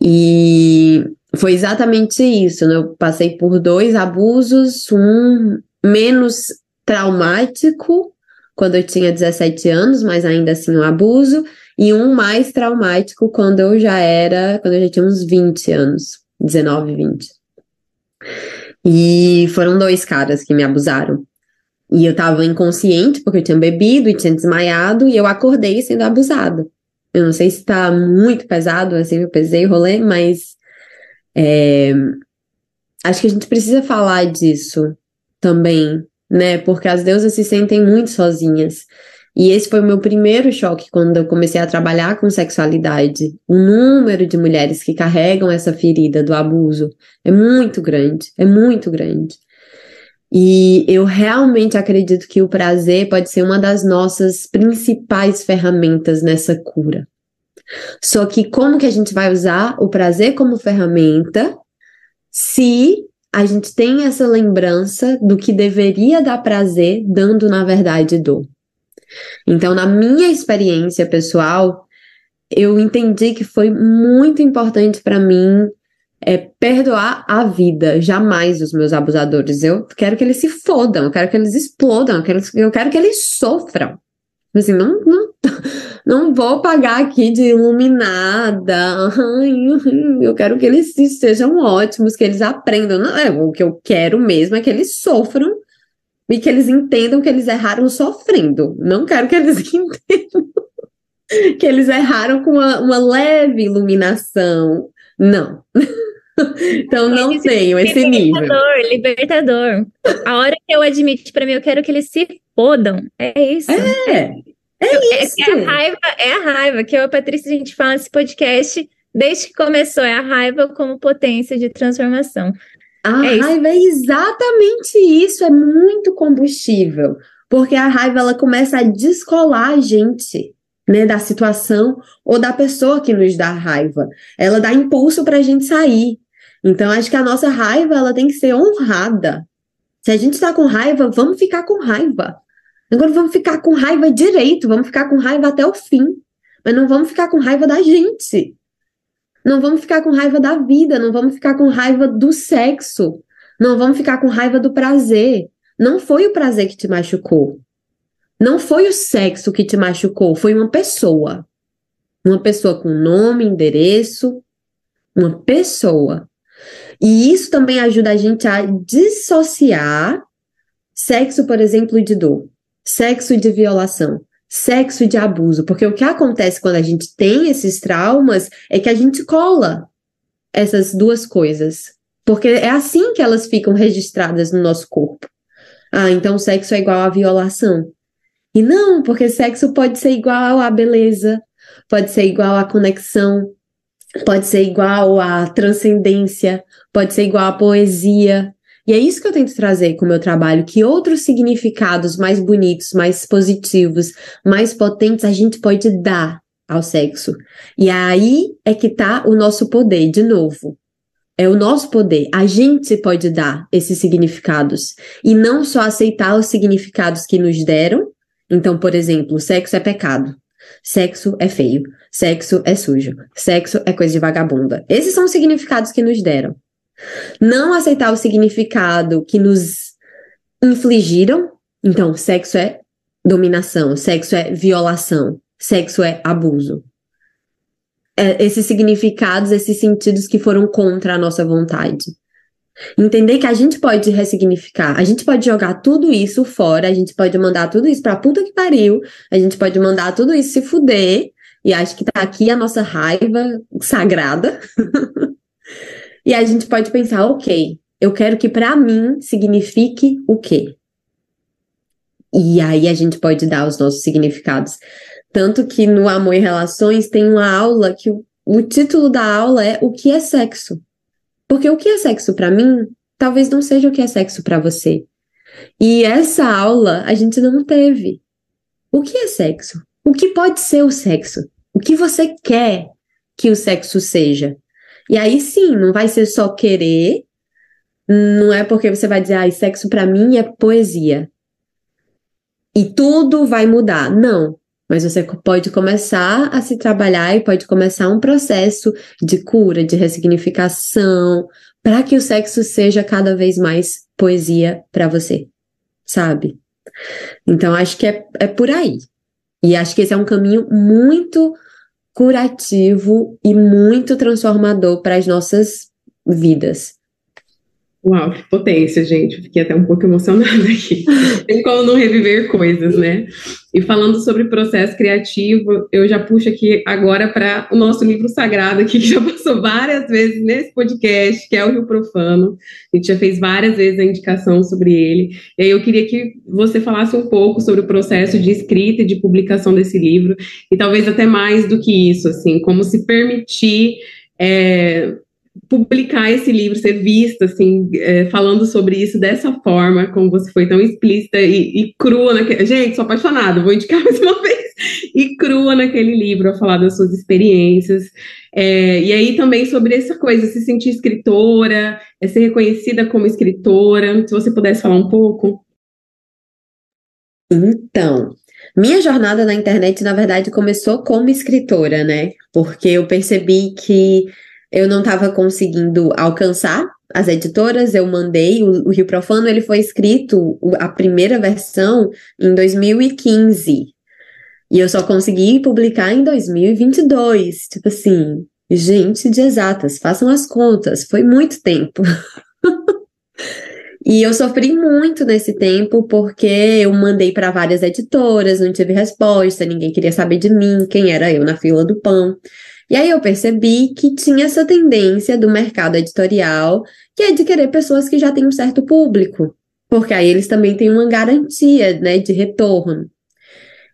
E foi exatamente isso. Né? Eu passei por dois abusos, um menos traumático quando eu tinha 17 anos, mas ainda assim um abuso, e um mais traumático quando eu já era, quando eu já tinha uns 20 anos, 19, 20. E foram dois caras que me abusaram. E eu tava inconsciente porque eu tinha bebido e tinha desmaiado e eu acordei sendo abusada. Eu não sei se tá muito pesado, assim, eu pesei o rolê, mas é, acho que a gente precisa falar disso também, né? Porque as deusas se sentem muito sozinhas. E esse foi o meu primeiro choque quando eu comecei a trabalhar com sexualidade. O número de mulheres que carregam essa ferida do abuso é muito grande, é muito grande. E eu realmente acredito que o prazer pode ser uma das nossas principais ferramentas nessa cura. Só que como que a gente vai usar o prazer como ferramenta se a gente tem essa lembrança do que deveria dar prazer, dando na verdade dor? Então, na minha experiência pessoal, eu entendi que foi muito importante para mim é perdoar a vida, jamais os meus abusadores. Eu quero que eles se fodam, eu quero que eles explodam, eu quero, eu quero que eles sofram. Assim, não, não, não vou pagar aqui de iluminada. Eu quero que eles sejam ótimos, que eles aprendam. Não, é, o que eu quero mesmo é que eles sofram e que eles entendam que eles erraram sofrendo. Não quero que eles entendam que eles erraram com uma, uma leve iluminação. Não. Então não tenho esse libertador, nível. Libertador. A hora que eu admito para mim, eu quero que eles se fodam. É isso. É. É, isso. É, é, a raiva, é a raiva que eu e a Patrícia a gente fala nesse podcast desde que começou, é a raiva como potência de transformação. A é raiva isso. é exatamente isso, é muito combustível, porque a raiva ela começa a descolar a gente né, da situação ou da pessoa que nos dá raiva. Ela dá impulso para a gente sair. Então, acho que a nossa raiva ela tem que ser honrada. Se a gente está com raiva, vamos ficar com raiva. Agora vamos ficar com raiva direito, vamos ficar com raiva até o fim. Mas não vamos ficar com raiva da gente. Não vamos ficar com raiva da vida, não vamos ficar com raiva do sexo. Não vamos ficar com raiva do prazer. Não foi o prazer que te machucou. Não foi o sexo que te machucou, foi uma pessoa. Uma pessoa com nome, endereço, uma pessoa. E isso também ajuda a gente a dissociar sexo, por exemplo, de dor, sexo de violação, sexo de abuso. Porque o que acontece quando a gente tem esses traumas é que a gente cola essas duas coisas. Porque é assim que elas ficam registradas no nosso corpo. Ah, então sexo é igual a violação. E não, porque sexo pode ser igual à beleza, pode ser igual à conexão, pode ser igual à transcendência, pode ser igual à poesia. E é isso que eu tento trazer com o meu trabalho, que outros significados mais bonitos, mais positivos, mais potentes a gente pode dar ao sexo. E aí é que tá o nosso poder, de novo. É o nosso poder. A gente pode dar esses significados e não só aceitar os significados que nos deram, então, por exemplo, sexo é pecado. Sexo é feio. Sexo é sujo. Sexo é coisa de vagabunda. Esses são os significados que nos deram. Não aceitar o significado que nos infligiram. Então, sexo é dominação. Sexo é violação. Sexo é abuso. É, esses significados, esses sentidos que foram contra a nossa vontade. Entender que a gente pode ressignificar, a gente pode jogar tudo isso fora, a gente pode mandar tudo isso pra puta que pariu, a gente pode mandar tudo isso se fuder, e acho que tá aqui a nossa raiva sagrada. e a gente pode pensar, ok, eu quero que para mim signifique o quê? E aí a gente pode dar os nossos significados. Tanto que no Amor e Relações tem uma aula que o, título da aula é O que é sexo? Porque o que é sexo para mim, talvez não seja o que é sexo para você. E essa aula a gente não teve. O que é sexo? O que pode ser o sexo? O que você quer que o sexo seja? E aí sim, não vai ser só querer, não é porque você vai dizer, ah, sexo para mim é poesia. E tudo vai mudar. Não. Mas você pode começar a se trabalhar e pode começar um processo de cura, de ressignificação, para que o sexo seja cada vez mais poesia para você, sabe? Então, acho que é, é por aí. E acho que esse é um caminho muito curativo e muito transformador para as nossas vidas. Uau, que potência, gente. Fiquei até um pouco emocionada aqui. Tem como não reviver coisas, né? E falando sobre processo criativo, eu já puxo aqui agora para o nosso livro sagrado aqui, que já passou várias vezes nesse podcast, que é o Rio Profano. A gente já fez várias vezes a indicação sobre ele. E aí eu queria que você falasse um pouco sobre o processo de escrita e de publicação desse livro, e talvez até mais do que isso, assim, como se permitir. É, publicar esse livro, ser vista, assim, é, falando sobre isso dessa forma, como você foi tão explícita e, e crua naquele... Gente, sou apaixonada, vou indicar mais uma vez. E crua naquele livro, a falar das suas experiências. É, e aí também sobre essa coisa, se sentir escritora, é ser reconhecida como escritora. Se você pudesse falar um pouco. Então, minha jornada na internet, na verdade, começou como escritora, né? Porque eu percebi que eu não estava conseguindo alcançar as editoras, eu mandei, o, o, Rio Profano ele foi escrito, a primeira versão, em 2015. E eu só consegui publicar em 2022. Tipo assim, gente de exatas, façam as contas, foi muito tempo. e eu sofri muito nesse tempo porque eu mandei para várias editoras, não tive resposta, ninguém queria saber de mim, quem era eu na fila do pão. E aí eu percebi que tinha essa tendência do mercado editorial, que é de querer pessoas que já têm um certo público, porque aí eles também têm uma garantia, né, de retorno.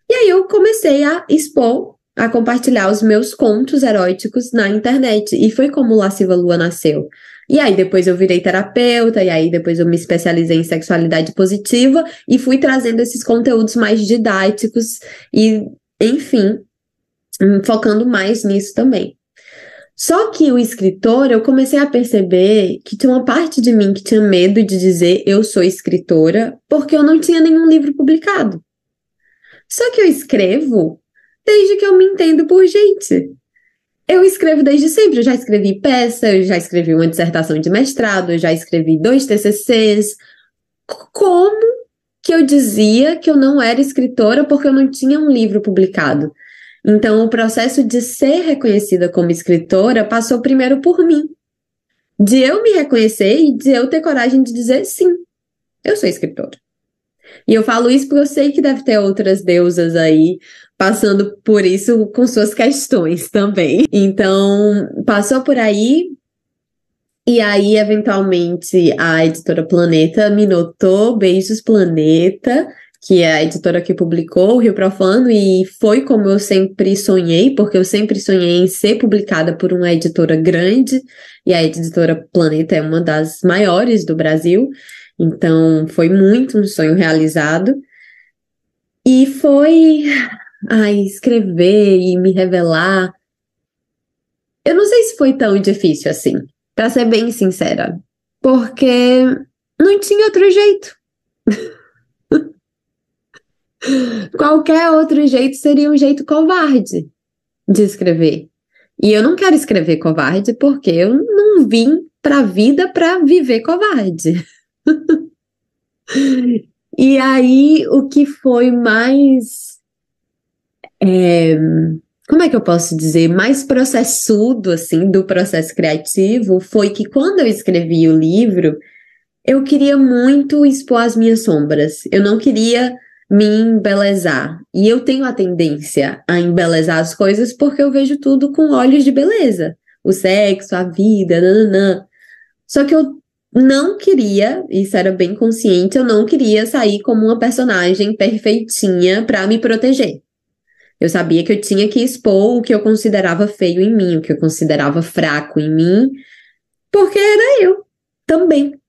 E aí eu comecei a expor, a compartilhar os meus contos eróticos na internet, e foi como Lasciva Lua nasceu. E aí depois eu virei terapeuta, e aí depois eu me especializei em sexualidade positiva e fui trazendo esses conteúdos mais didáticos e, enfim, focando mais nisso também. Só que o escritor, eu comecei a perceber que tinha uma parte de mim que tinha medo de dizer eu sou escritora, porque eu não tinha nenhum livro publicado. Só que eu escrevo desde que eu me entendo por gente. Eu escrevo desde sempre, eu já escrevi peça, eu já escrevi uma dissertação de mestrado, eu já escrevi dois TCCs. Como que eu dizia que eu não era escritora porque eu não tinha um livro publicado? Então, o processo de ser reconhecida como escritora passou primeiro por mim. De eu me reconhecer e de eu ter coragem de dizer sim, eu sou escritora. E eu falo isso porque eu sei que deve ter outras deusas aí passando por isso com suas questões também. Então, passou por aí. E aí, eventualmente, a editora Planeta me notou, beijos Planeta, que é a editora que publicou o Rio Profano, e foi como eu sempre sonhei, porque eu sempre sonhei em ser publicada por uma editora grande, e a editora Planeta é uma das maiores do Brasil, então foi muito um sonho realizado. E foi ai, escrever e me revelar. Eu não sei se foi tão difícil assim, para ser bem sincera, porque não tinha outro jeito. Qualquer outro jeito seria um jeito covarde de escrever. E eu não quero escrever covarde porque eu não vim para a vida para viver covarde. e aí, o que foi mais. É, como é que eu posso dizer? Mais processudo, assim, do processo criativo foi que quando eu escrevi o livro, eu queria muito expor as minhas sombras. Eu não queria me embelezar. E eu tenho a tendência a embelezar as coisas porque eu vejo tudo com olhos de beleza. O sexo, a vida, nananã. Só que eu não queria, isso era bem consciente, eu não queria sair como uma personagem perfeitinha para me proteger. Eu sabia que eu tinha que expor o que eu considerava feio em mim, o que eu considerava fraco em mim, porque era eu também.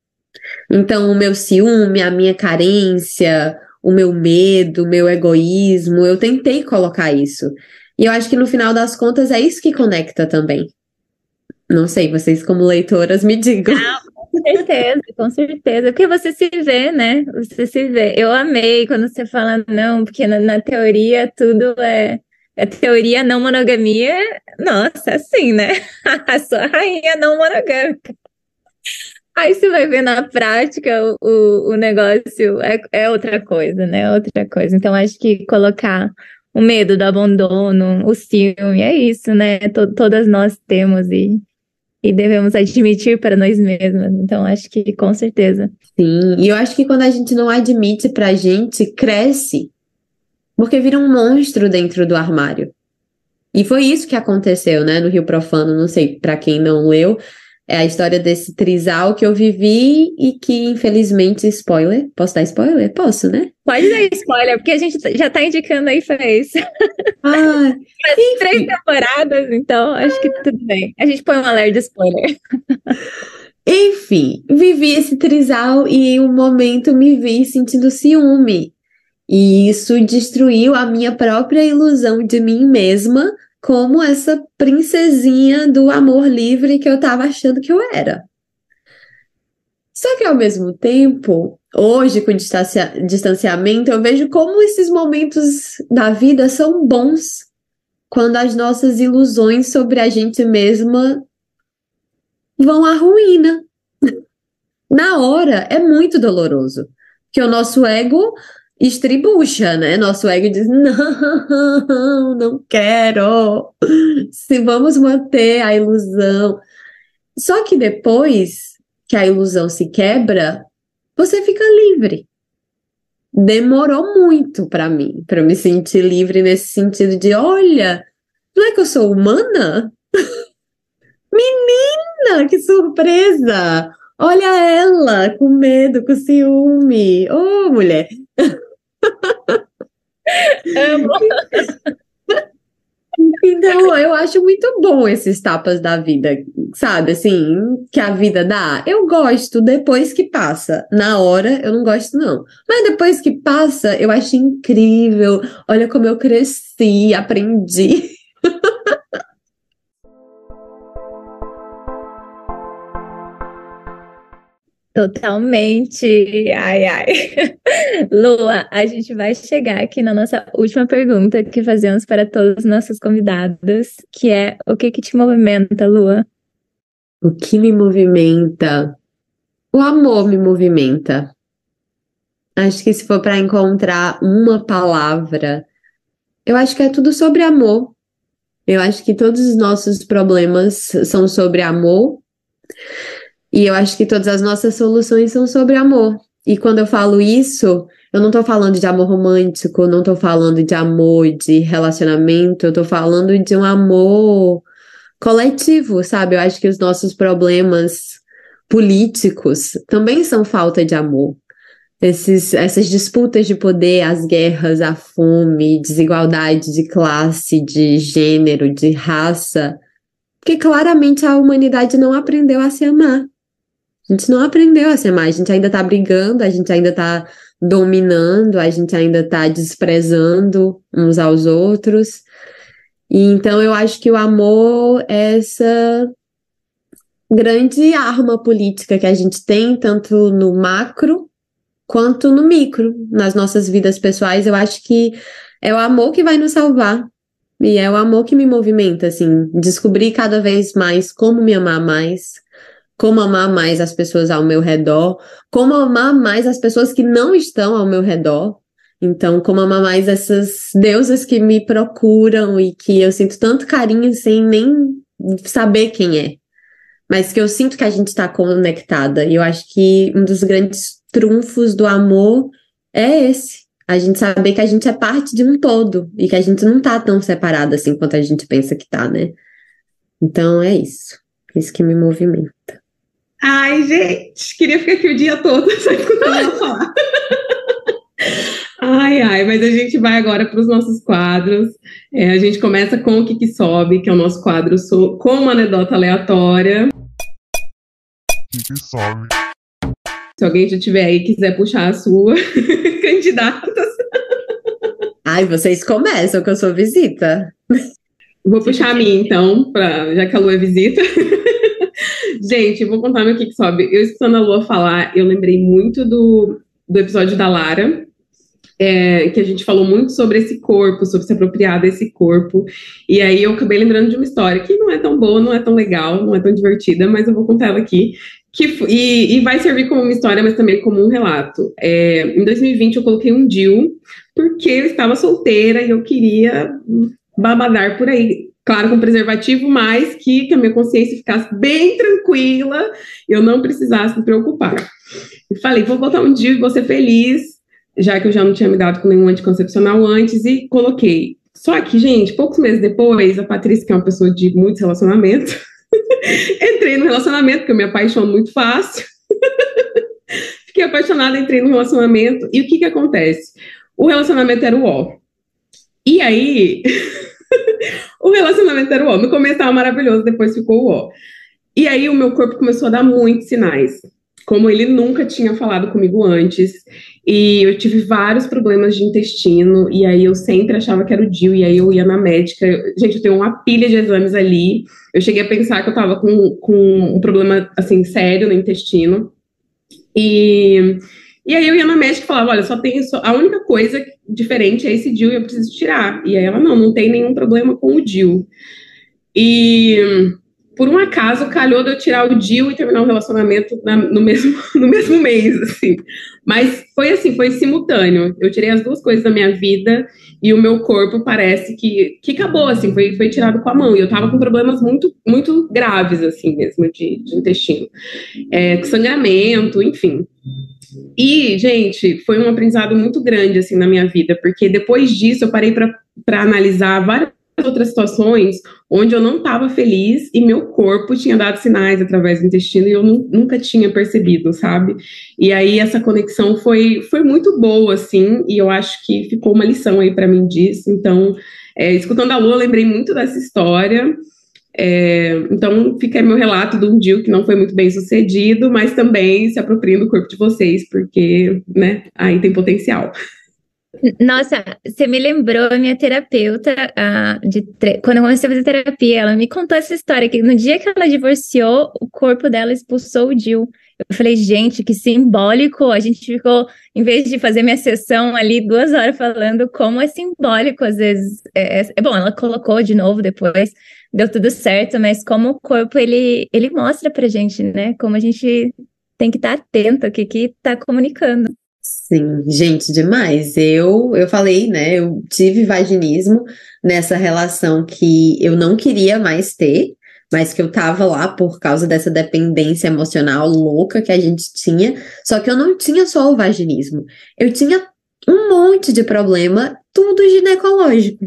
Então, o meu ciúme, a minha carência, o meu medo, o meu egoísmo, eu tentei colocar isso. E eu acho que no final das contas é isso que conecta também. Não sei, vocês como leitoras me digam. Não, com certeza, com certeza. Porque você se vê, né? Você se vê. Eu amei quando você fala não, porque na, na teoria tudo é. A teoria não monogamia, nossa, assim, né? A sua rainha não monogâmica. Aí você vai ver na prática o, o negócio é, é outra coisa, né? Outra coisa. Então, acho que colocar o medo do abandono, o ciúme, é isso, né? T todas nós temos e e devemos admitir para nós mesmos. Então, acho que com certeza. Sim, e eu acho que quando a gente não admite pra gente, cresce. Porque vira um monstro dentro do armário. E foi isso que aconteceu, né, no Rio Profano. Não sei, para quem não leu, é a história desse trisal que eu vivi e que, infelizmente, spoiler. Posso dar spoiler? Posso, né? Pode dar spoiler, porque a gente já tá indicando aí fez. Ah, três temporadas, então acho que tudo bem. A gente põe um alerta de spoiler. Enfim, vivi esse trisal e em um momento me vi sentindo ciúme. E isso destruiu a minha própria ilusão de mim mesma como essa princesinha do amor livre que eu estava achando que eu era. Só que ao mesmo tempo, hoje com distancia distanciamento, eu vejo como esses momentos da vida são bons quando as nossas ilusões sobre a gente mesma vão à ruína. Na hora é muito doloroso, porque o nosso ego estribucha, né? Nosso ego diz: não, não quero. Se vamos manter a ilusão. Só que depois que a ilusão se quebra, você fica livre. Demorou muito para mim, para me sentir livre nesse sentido de: olha, não é que eu sou humana? Menina, que surpresa! Olha ela, com medo, com ciúme. Ô, oh, mulher! Amo. Então, eu acho muito bom esses tapas da vida, sabe? Assim, que a vida dá. Eu gosto depois que passa. Na hora, eu não gosto, não. Mas depois que passa, eu acho incrível. Olha como eu cresci, aprendi. Totalmente. Ai, ai. Lua, a gente vai chegar aqui na nossa última pergunta que fazemos para todos os nossos convidados, que é o que que te movimenta, Lua? O que me movimenta? O amor me movimenta. Acho que se for para encontrar uma palavra, eu acho que é tudo sobre amor. Eu acho que todos os nossos problemas são sobre amor. E eu acho que todas as nossas soluções são sobre amor. E quando eu falo isso, eu não tô falando de amor romântico, não tô falando de amor de relacionamento, eu tô falando de um amor coletivo, sabe? Eu acho que os nossos problemas políticos também são falta de amor. Esses, essas disputas de poder, as guerras, a fome, desigualdade de classe, de gênero, de raça, porque claramente a humanidade não aprendeu a se amar. A gente não aprendeu a ser mais, a gente ainda tá brigando, a gente ainda tá dominando, a gente ainda tá desprezando uns aos outros. E então eu acho que o amor é essa grande arma política que a gente tem, tanto no macro quanto no micro, nas nossas vidas pessoais. Eu acho que é o amor que vai nos salvar. E é o amor que me movimenta, assim, descobrir cada vez mais como me amar mais, como amar mais as pessoas ao meu redor, como amar mais as pessoas que não estão ao meu redor. Então, como amar mais essas deusas que me procuram e que eu sinto tanto carinho sem nem saber quem é. Mas que eu sinto que a gente está conectada. E eu acho que um dos grandes trunfos do amor é esse. A gente saber que a gente é parte de um todo e que a gente não tá tão separado assim quanto a gente pensa que tá, né? Então é isso. Isso que me movimenta. Ai, gente, queria ficar aqui o dia todo só escutando ela falar. Ai, ai, mas a gente vai agora para os nossos quadros. É, a gente começa com o que, que sobe, que é o nosso quadro so com uma anedota aleatória. Que que sobe? Se alguém já tiver aí quiser puxar a sua, candidatas. Ai, vocês começam, que eu sou visita. Vou puxar a minha, então, pra, já que a Lu é visita. Gente, vou contar meu que, sobe. Eu escutando a Lua falar, eu lembrei muito do, do episódio da Lara, é, que a gente falou muito sobre esse corpo, sobre se apropriar desse corpo. E aí eu acabei lembrando de uma história que não é tão boa, não é tão legal, não é tão divertida, mas eu vou contar ela aqui. Que, e, e vai servir como uma história, mas também como um relato. É, em 2020 eu coloquei um deal, porque eu estava solteira e eu queria babadar por aí claro, com preservativo, mas que, que a minha consciência ficasse bem tranquila, eu não precisasse me preocupar. E falei, vou botar um dia e vou ser feliz, já que eu já não tinha me dado com nenhum anticoncepcional antes, e coloquei. Só que, gente, poucos meses depois, a Patrícia, que é uma pessoa de muitos relacionamentos, entrei no relacionamento, porque eu me apaixono muito fácil. Fiquei apaixonada, entrei no relacionamento, e o que que acontece? O relacionamento era o ó. E aí, o relacionamento era o ó. No começo maravilhoso, depois ficou o ó. E aí o meu corpo começou a dar muitos sinais, como ele nunca tinha falado comigo antes. E eu tive vários problemas de intestino, e aí eu sempre achava que era o DIL, e aí eu ia na médica. Gente, eu tenho uma pilha de exames ali. Eu cheguei a pensar que eu tava com, com um problema, assim, sério no intestino. E, e aí eu ia na médica e falava, olha, só tem a única coisa diferente é esse DIL e eu preciso tirar. E aí ela, não, não tem nenhum problema com o DIL. E por um acaso calhou de eu tirar o DIL e terminar o relacionamento na, no, mesmo, no mesmo mês, assim. Mas foi assim, foi simultâneo. Eu tirei as duas coisas da minha vida e o meu corpo parece que, que acabou, assim, foi, foi tirado com a mão. E eu tava com problemas muito, muito graves, assim mesmo, de, de intestino. É, sangramento, enfim. E, gente, foi um aprendizado muito grande, assim, na minha vida, porque depois disso eu parei para analisar várias outras situações onde eu não estava feliz e meu corpo tinha dado sinais através do intestino e eu nunca tinha percebido, sabe? E aí essa conexão foi, foi muito boa, assim, e eu acho que ficou uma lição aí para mim disso. Então, é, escutando a Lua, lembrei muito dessa história. É, então, fica meu relato de um dia que não foi muito bem sucedido, mas também se apropriem do corpo de vocês, porque, né, aí tem potencial. Nossa, você me lembrou a minha terapeuta uh, de quando eu comecei a fazer terapia. Ela me contou essa história que no dia que ela divorciou, o corpo dela expulsou o Dil. Eu falei, gente, que simbólico. A gente ficou, em vez de fazer minha sessão ali duas horas falando como é simbólico, às vezes. É, é, é bom, ela colocou de novo depois, deu tudo certo, mas como o corpo ele, ele mostra pra gente, né? Como a gente tem que estar tá atento, o que que tá comunicando. Sim, gente, demais. Eu, eu falei, né? Eu tive vaginismo nessa relação que eu não queria mais ter, mas que eu tava lá por causa dessa dependência emocional louca que a gente tinha. Só que eu não tinha só o vaginismo, eu tinha um monte de problema, tudo ginecológico.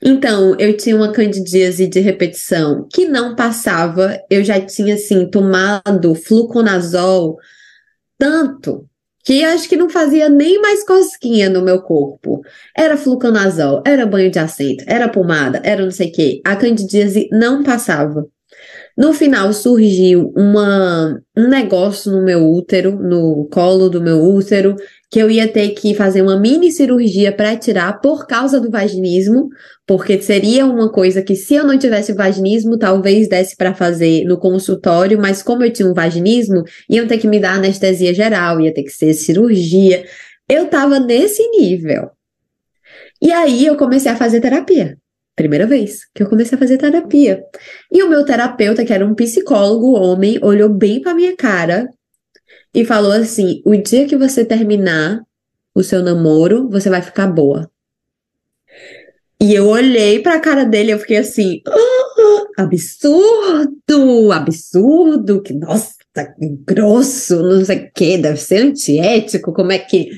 Então, eu tinha uma candidíase de repetição que não passava, eu já tinha, assim, tomado fluconazol tanto que acho que não fazia nem mais cosquinha no meu corpo. Era fluconazol, era banho de assento, era pomada, era não sei o quê. A candidíase não passava. No final surgiu uma, um negócio no meu útero, no colo do meu útero, que eu ia ter que fazer uma mini cirurgia para tirar por causa do vaginismo, porque seria uma coisa que se eu não tivesse vaginismo, talvez desse para fazer no consultório, mas como eu tinha um vaginismo, iam ter que me dar anestesia geral, ia ter que ser cirurgia. Eu tava nesse nível. E aí eu comecei a fazer terapia. Primeira vez que eu comecei a fazer terapia. E o meu terapeuta, que era um psicólogo homem, olhou bem para minha cara e falou assim: o dia que você terminar o seu namoro, você vai ficar boa. E eu olhei pra cara dele eu fiquei assim, ah, absurdo, absurdo, que nossa, grosso, não sei o que, deve ser antiético, como é que,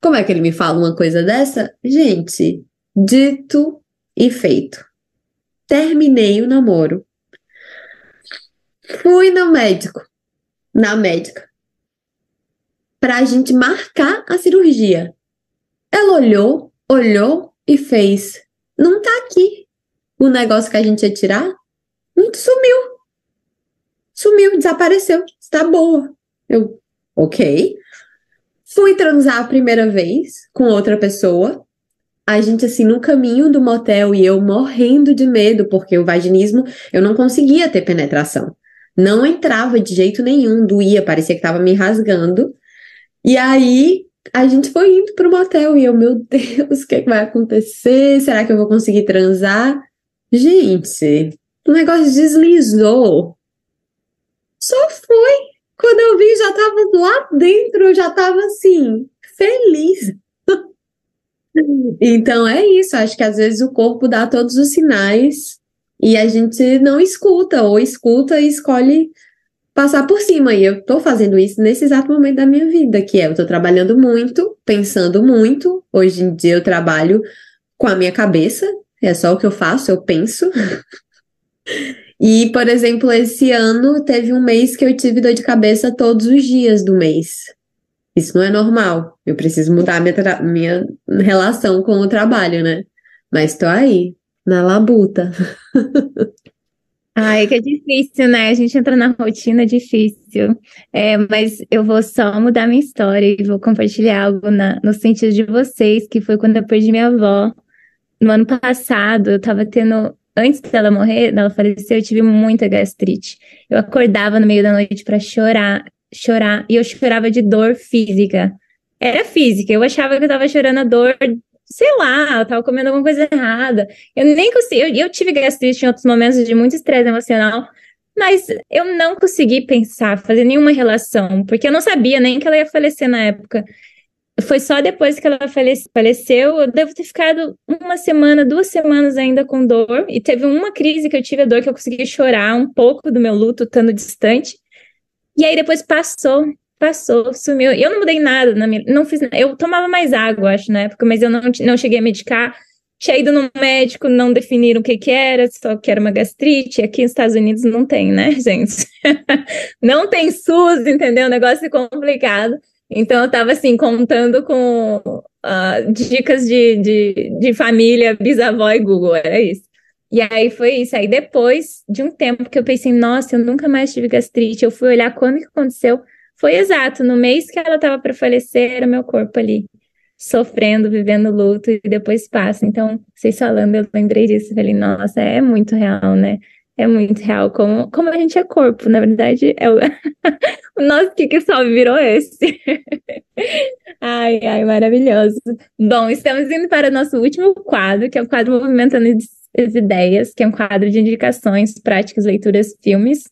como é que ele me fala uma coisa dessa? Gente, dito e feito. Terminei o namoro. Fui no médico, na médica para a gente marcar a cirurgia. Ela olhou, olhou e fez: Não tá aqui o negócio que a gente ia tirar. Não sumiu. Sumiu, desapareceu. Está boa. Eu, ok. Fui transar a primeira vez com outra pessoa. A gente, assim, no caminho do motel e eu morrendo de medo, porque o vaginismo eu não conseguia ter penetração. Não entrava de jeito nenhum, doía, parecia que estava me rasgando. E aí a gente foi indo pro motel e eu, meu Deus, o que, é que vai acontecer? Será que eu vou conseguir transar? Gente, o negócio deslizou. Só foi. Quando eu vi, já tava lá dentro, eu já tava assim, feliz. Então é isso, acho que às vezes o corpo dá todos os sinais e a gente não escuta, ou escuta e escolhe passar por cima. E eu tô fazendo isso nesse exato momento da minha vida, que é eu tô trabalhando muito, pensando muito. Hoje em dia eu trabalho com a minha cabeça, é só o que eu faço, eu penso. e, por exemplo, esse ano teve um mês que eu tive dor de cabeça todos os dias do mês. Isso não é normal. Eu preciso mudar minha, minha relação com o trabalho, né? Mas tô aí, na labuta. Ai, que é difícil, né? A gente entra na rotina, é difícil. É, mas eu vou só mudar minha história e vou compartilhar algo na, no sentido de vocês, que foi quando eu perdi minha avó. No ano passado, eu tava tendo. Antes dela morrer, dela falecer, eu tive muita gastrite. Eu acordava no meio da noite para chorar, chorar, e eu chorava de dor física. Era física, eu achava que eu tava chorando a dor sei lá, eu tava comendo alguma coisa errada. Eu nem consegui, eu, eu tive gastrite em outros momentos de muito estresse emocional, mas eu não consegui pensar, fazer nenhuma relação, porque eu não sabia nem que ela ia falecer na época. Foi só depois que ela faleceu, eu devo ter ficado uma semana, duas semanas ainda com dor, e teve uma crise que eu tive a dor que eu consegui chorar um pouco do meu luto, estando distante. E aí depois passou, passou, sumiu. Eu não mudei nada na minha, não fiz, eu tomava mais água, acho, na época, mas eu não, não cheguei a medicar. Tinha ido no médico, não definiram o que que era, só que era uma gastrite. Aqui nos Estados Unidos não tem, né, gente? não tem SUS, entendeu? O negócio é complicado. Então eu tava assim, contando com uh, dicas de, de, de família, bisavó e Google, era isso. E aí foi isso. Aí depois de um tempo que eu pensei, nossa, eu nunca mais tive gastrite, eu fui olhar quando que aconteceu. Foi exato, no mês que ela estava para falecer, era meu corpo ali, sofrendo, vivendo luto, e depois passa. Então, vocês falando, eu lembrei disso, falei, nossa, é muito real, né? É muito real, como, como a gente é corpo, na verdade, é o, o nosso que, só virou esse. ai, ai, maravilhoso. Bom, estamos indo para o nosso último quadro, que é o quadro Movimentando as Ideias, que é um quadro de indicações, práticas, leituras, filmes.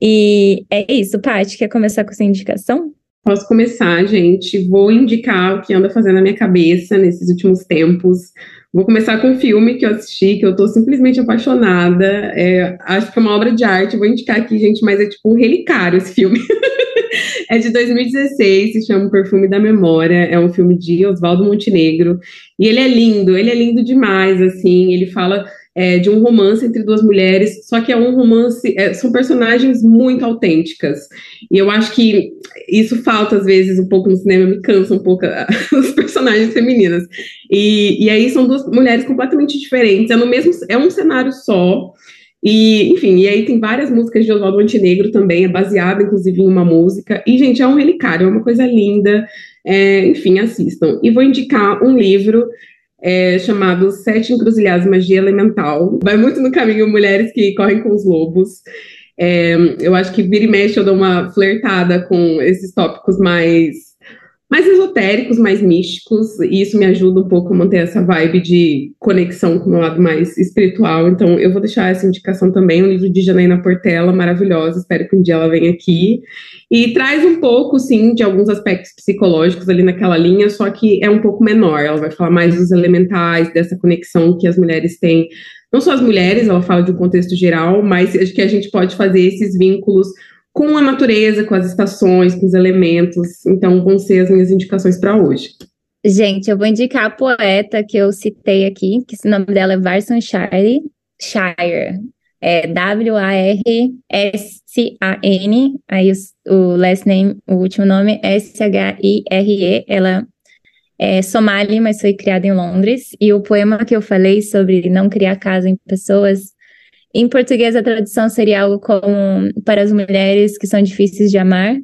E é isso, Paty, quer começar com essa indicação? Posso começar, gente. Vou indicar o que anda fazendo na minha cabeça nesses últimos tempos. Vou começar com um filme que eu assisti, que eu tô simplesmente apaixonada. É, acho que é uma obra de arte. Vou indicar aqui, gente, mas é tipo um relicário esse filme. é de 2016, se chama Perfume da Memória. É um filme de Oswaldo Montenegro. E ele é lindo, ele é lindo demais, assim. Ele fala é, de um romance entre duas mulheres, só que é um romance, é, são personagens muito autênticas. E eu acho que isso falta, às vezes, um pouco no cinema, me cansa um pouco os personagens femininas. E, e aí são duas mulheres completamente diferentes, é no mesmo, é um cenário só. E, enfim, e aí tem várias músicas de Oswaldo Montenegro também, é baseada, inclusive, em uma música. E, gente, é um relicário, é uma coisa linda. É, enfim, assistam. E vou indicar um livro é, chamado Sete Encruzilhadas Magia Elemental. Vai muito no caminho Mulheres que Correm com os Lobos. É, eu acho que vira e mexe eu dou uma flertada com esses tópicos mais mais esotéricos, mais místicos, e isso me ajuda um pouco a manter essa vibe de conexão com o lado mais espiritual. Então, eu vou deixar essa indicação também, um livro de Janaína Portela, maravilhosa, espero que um dia ela venha aqui. E traz um pouco, sim, de alguns aspectos psicológicos ali naquela linha, só que é um pouco menor. Ela vai falar mais dos elementais, dessa conexão que as mulheres têm. Não só as mulheres, ela fala de um contexto geral, mas acho que a gente pode fazer esses vínculos com a natureza, com as estações, com os elementos. Então, vão ser as minhas indicações para hoje. Gente, eu vou indicar a poeta que eu citei aqui, que o nome dela é Varson Shire, Shire. É W-A-R-S-A-N, aí o, o last name, o último nome S-H-I-R-E. Ela é somali, mas foi criada em Londres. E o poema que eu falei sobre não criar casa em pessoas em português, a tradução seria algo como para as mulheres que são difíceis de amar.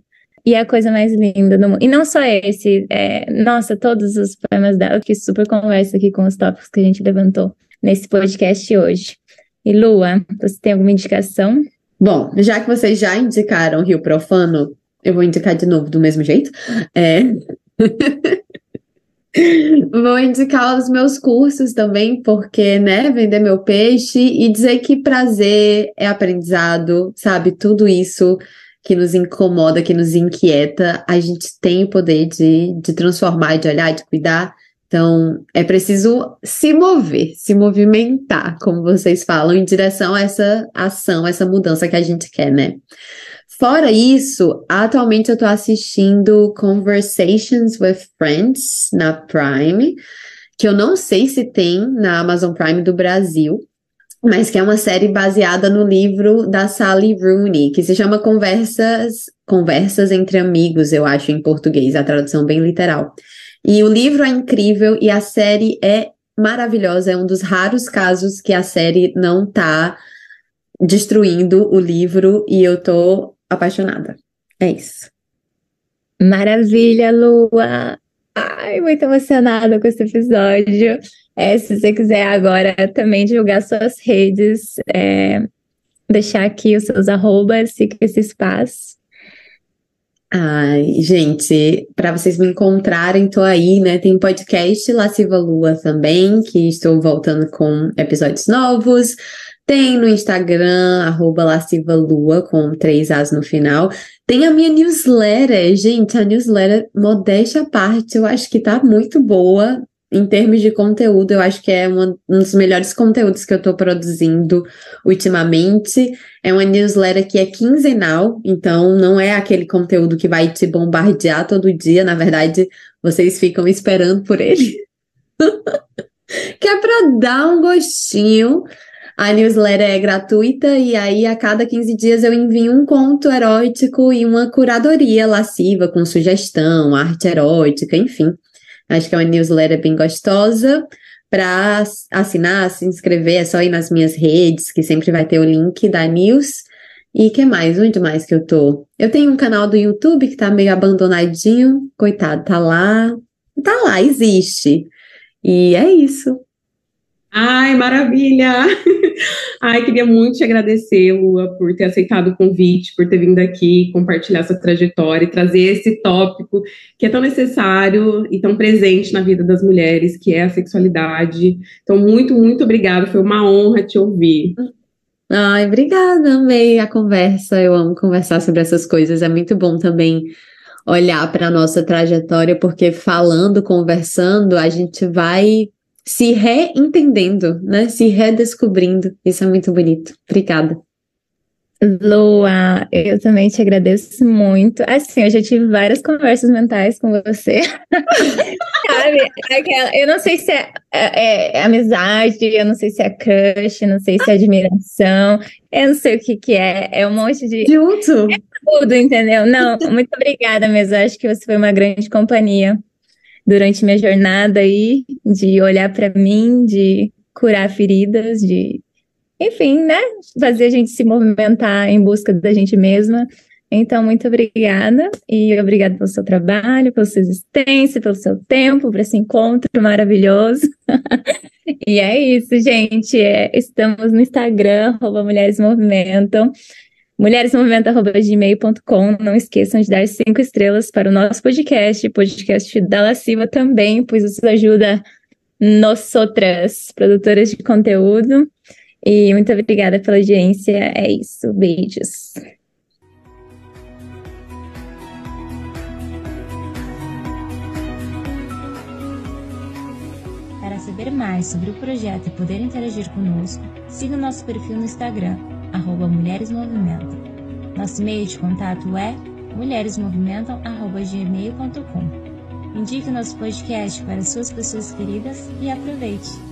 E é a coisa mais linda do mundo. E não só esse, é, nossa, todos os poemas dela, que super conversa aqui com os tópicos que a gente levantou nesse podcast hoje. E Lua, você tem alguma indicação? Bom, já que vocês já indicaram Rio Profano, eu vou indicar de novo do mesmo jeito. É... Vou indicar os meus cursos também, porque, né, vender meu peixe e dizer que prazer é aprendizado, sabe? Tudo isso que nos incomoda, que nos inquieta, a gente tem o poder de, de transformar, de olhar, de cuidar. Então, é preciso se mover, se movimentar, como vocês falam, em direção a essa ação, essa mudança que a gente quer, né? Fora isso, atualmente eu tô assistindo Conversations with Friends na Prime, que eu não sei se tem na Amazon Prime do Brasil, mas que é uma série baseada no livro da Sally Rooney, que se chama Conversas, Conversas entre Amigos, eu acho, em português, a tradução bem literal. E o livro é incrível e a série é maravilhosa, é um dos raros casos que a série não tá destruindo o livro e eu tô apaixonada. É isso. Maravilha, Lua! Ai, muito emocionada com esse episódio. É, se você quiser agora também divulgar suas redes, é, deixar aqui os seus arrobas, fica esse espaço. Ai, gente, para vocês me encontrarem, tô aí, né? Tem podcast Lasciva Lua também, que estou voltando com episódios novos. Tem no Instagram, arroba Lasciva Lua, com três As no final. Tem a minha newsletter, gente, a newsletter, modéstia à parte, eu acho que tá muito boa em termos de conteúdo, eu acho que é uma, um dos melhores conteúdos que eu estou produzindo ultimamente. É uma newsletter que é quinzenal, então não é aquele conteúdo que vai te bombardear todo dia. Na verdade, vocês ficam esperando por ele. que é para dar um gostinho. A newsletter é gratuita e aí a cada 15 dias eu envio um conto erótico e uma curadoria lasciva com sugestão, arte erótica, enfim. Acho que é uma newsletter bem gostosa. Para assinar, se inscrever, é só ir nas minhas redes, que sempre vai ter o link da news. E que mais? Onde mais que eu tô? Eu tenho um canal do YouTube que tá meio abandonadinho. Coitado, tá lá. Tá lá, existe. E é isso. Ai, maravilha! Ai, queria muito te agradecer, Lua, por ter aceitado o convite, por ter vindo aqui compartilhar essa trajetória e trazer esse tópico que é tão necessário e tão presente na vida das mulheres, que é a sexualidade. Então, muito, muito obrigada. Foi uma honra te ouvir. Ai, obrigada, amei a conversa. Eu amo conversar sobre essas coisas. É muito bom também olhar para a nossa trajetória, porque falando, conversando, a gente vai se reentendendo, né? Se redescobrindo. Isso é muito bonito. Obrigada. Lua, eu também te agradeço muito. Assim, eu já tive várias conversas mentais com você. Sabe? Aquela, eu não sei se é, é, é, amizade, eu não sei se é crush, eu não sei se é admiração, eu não sei o que que é. É um monte de. Junto! É tudo, entendeu? Não, muito obrigada mesmo. Acho que você foi uma grande companhia durante minha jornada aí, de olhar para mim, de curar feridas, de, enfim, né, fazer a gente se movimentar em busca da gente mesma. Então, muito obrigada e obrigada pelo seu trabalho, pela sua existência, pelo seu tempo, por esse encontro maravilhoso. e é isso, gente. É, estamos no Instagram, Mulheres Movimentam mulheresmovimento.gmail.com. Não esqueçam de dar cinco estrelas para o nosso podcast, podcast da Lasciva também, pois isso ajuda nós outras produtoras de conteúdo. E muito obrigada pela audiência. É isso. Beijos. Para saber mais sobre o projeto e poder interagir conosco, siga o nosso perfil no Instagram arroba Mulheres Movimentam. Nosso e-mail de contato é mulheresmovimentam.gmail.com. Indique nosso podcast para suas pessoas queridas e aproveite!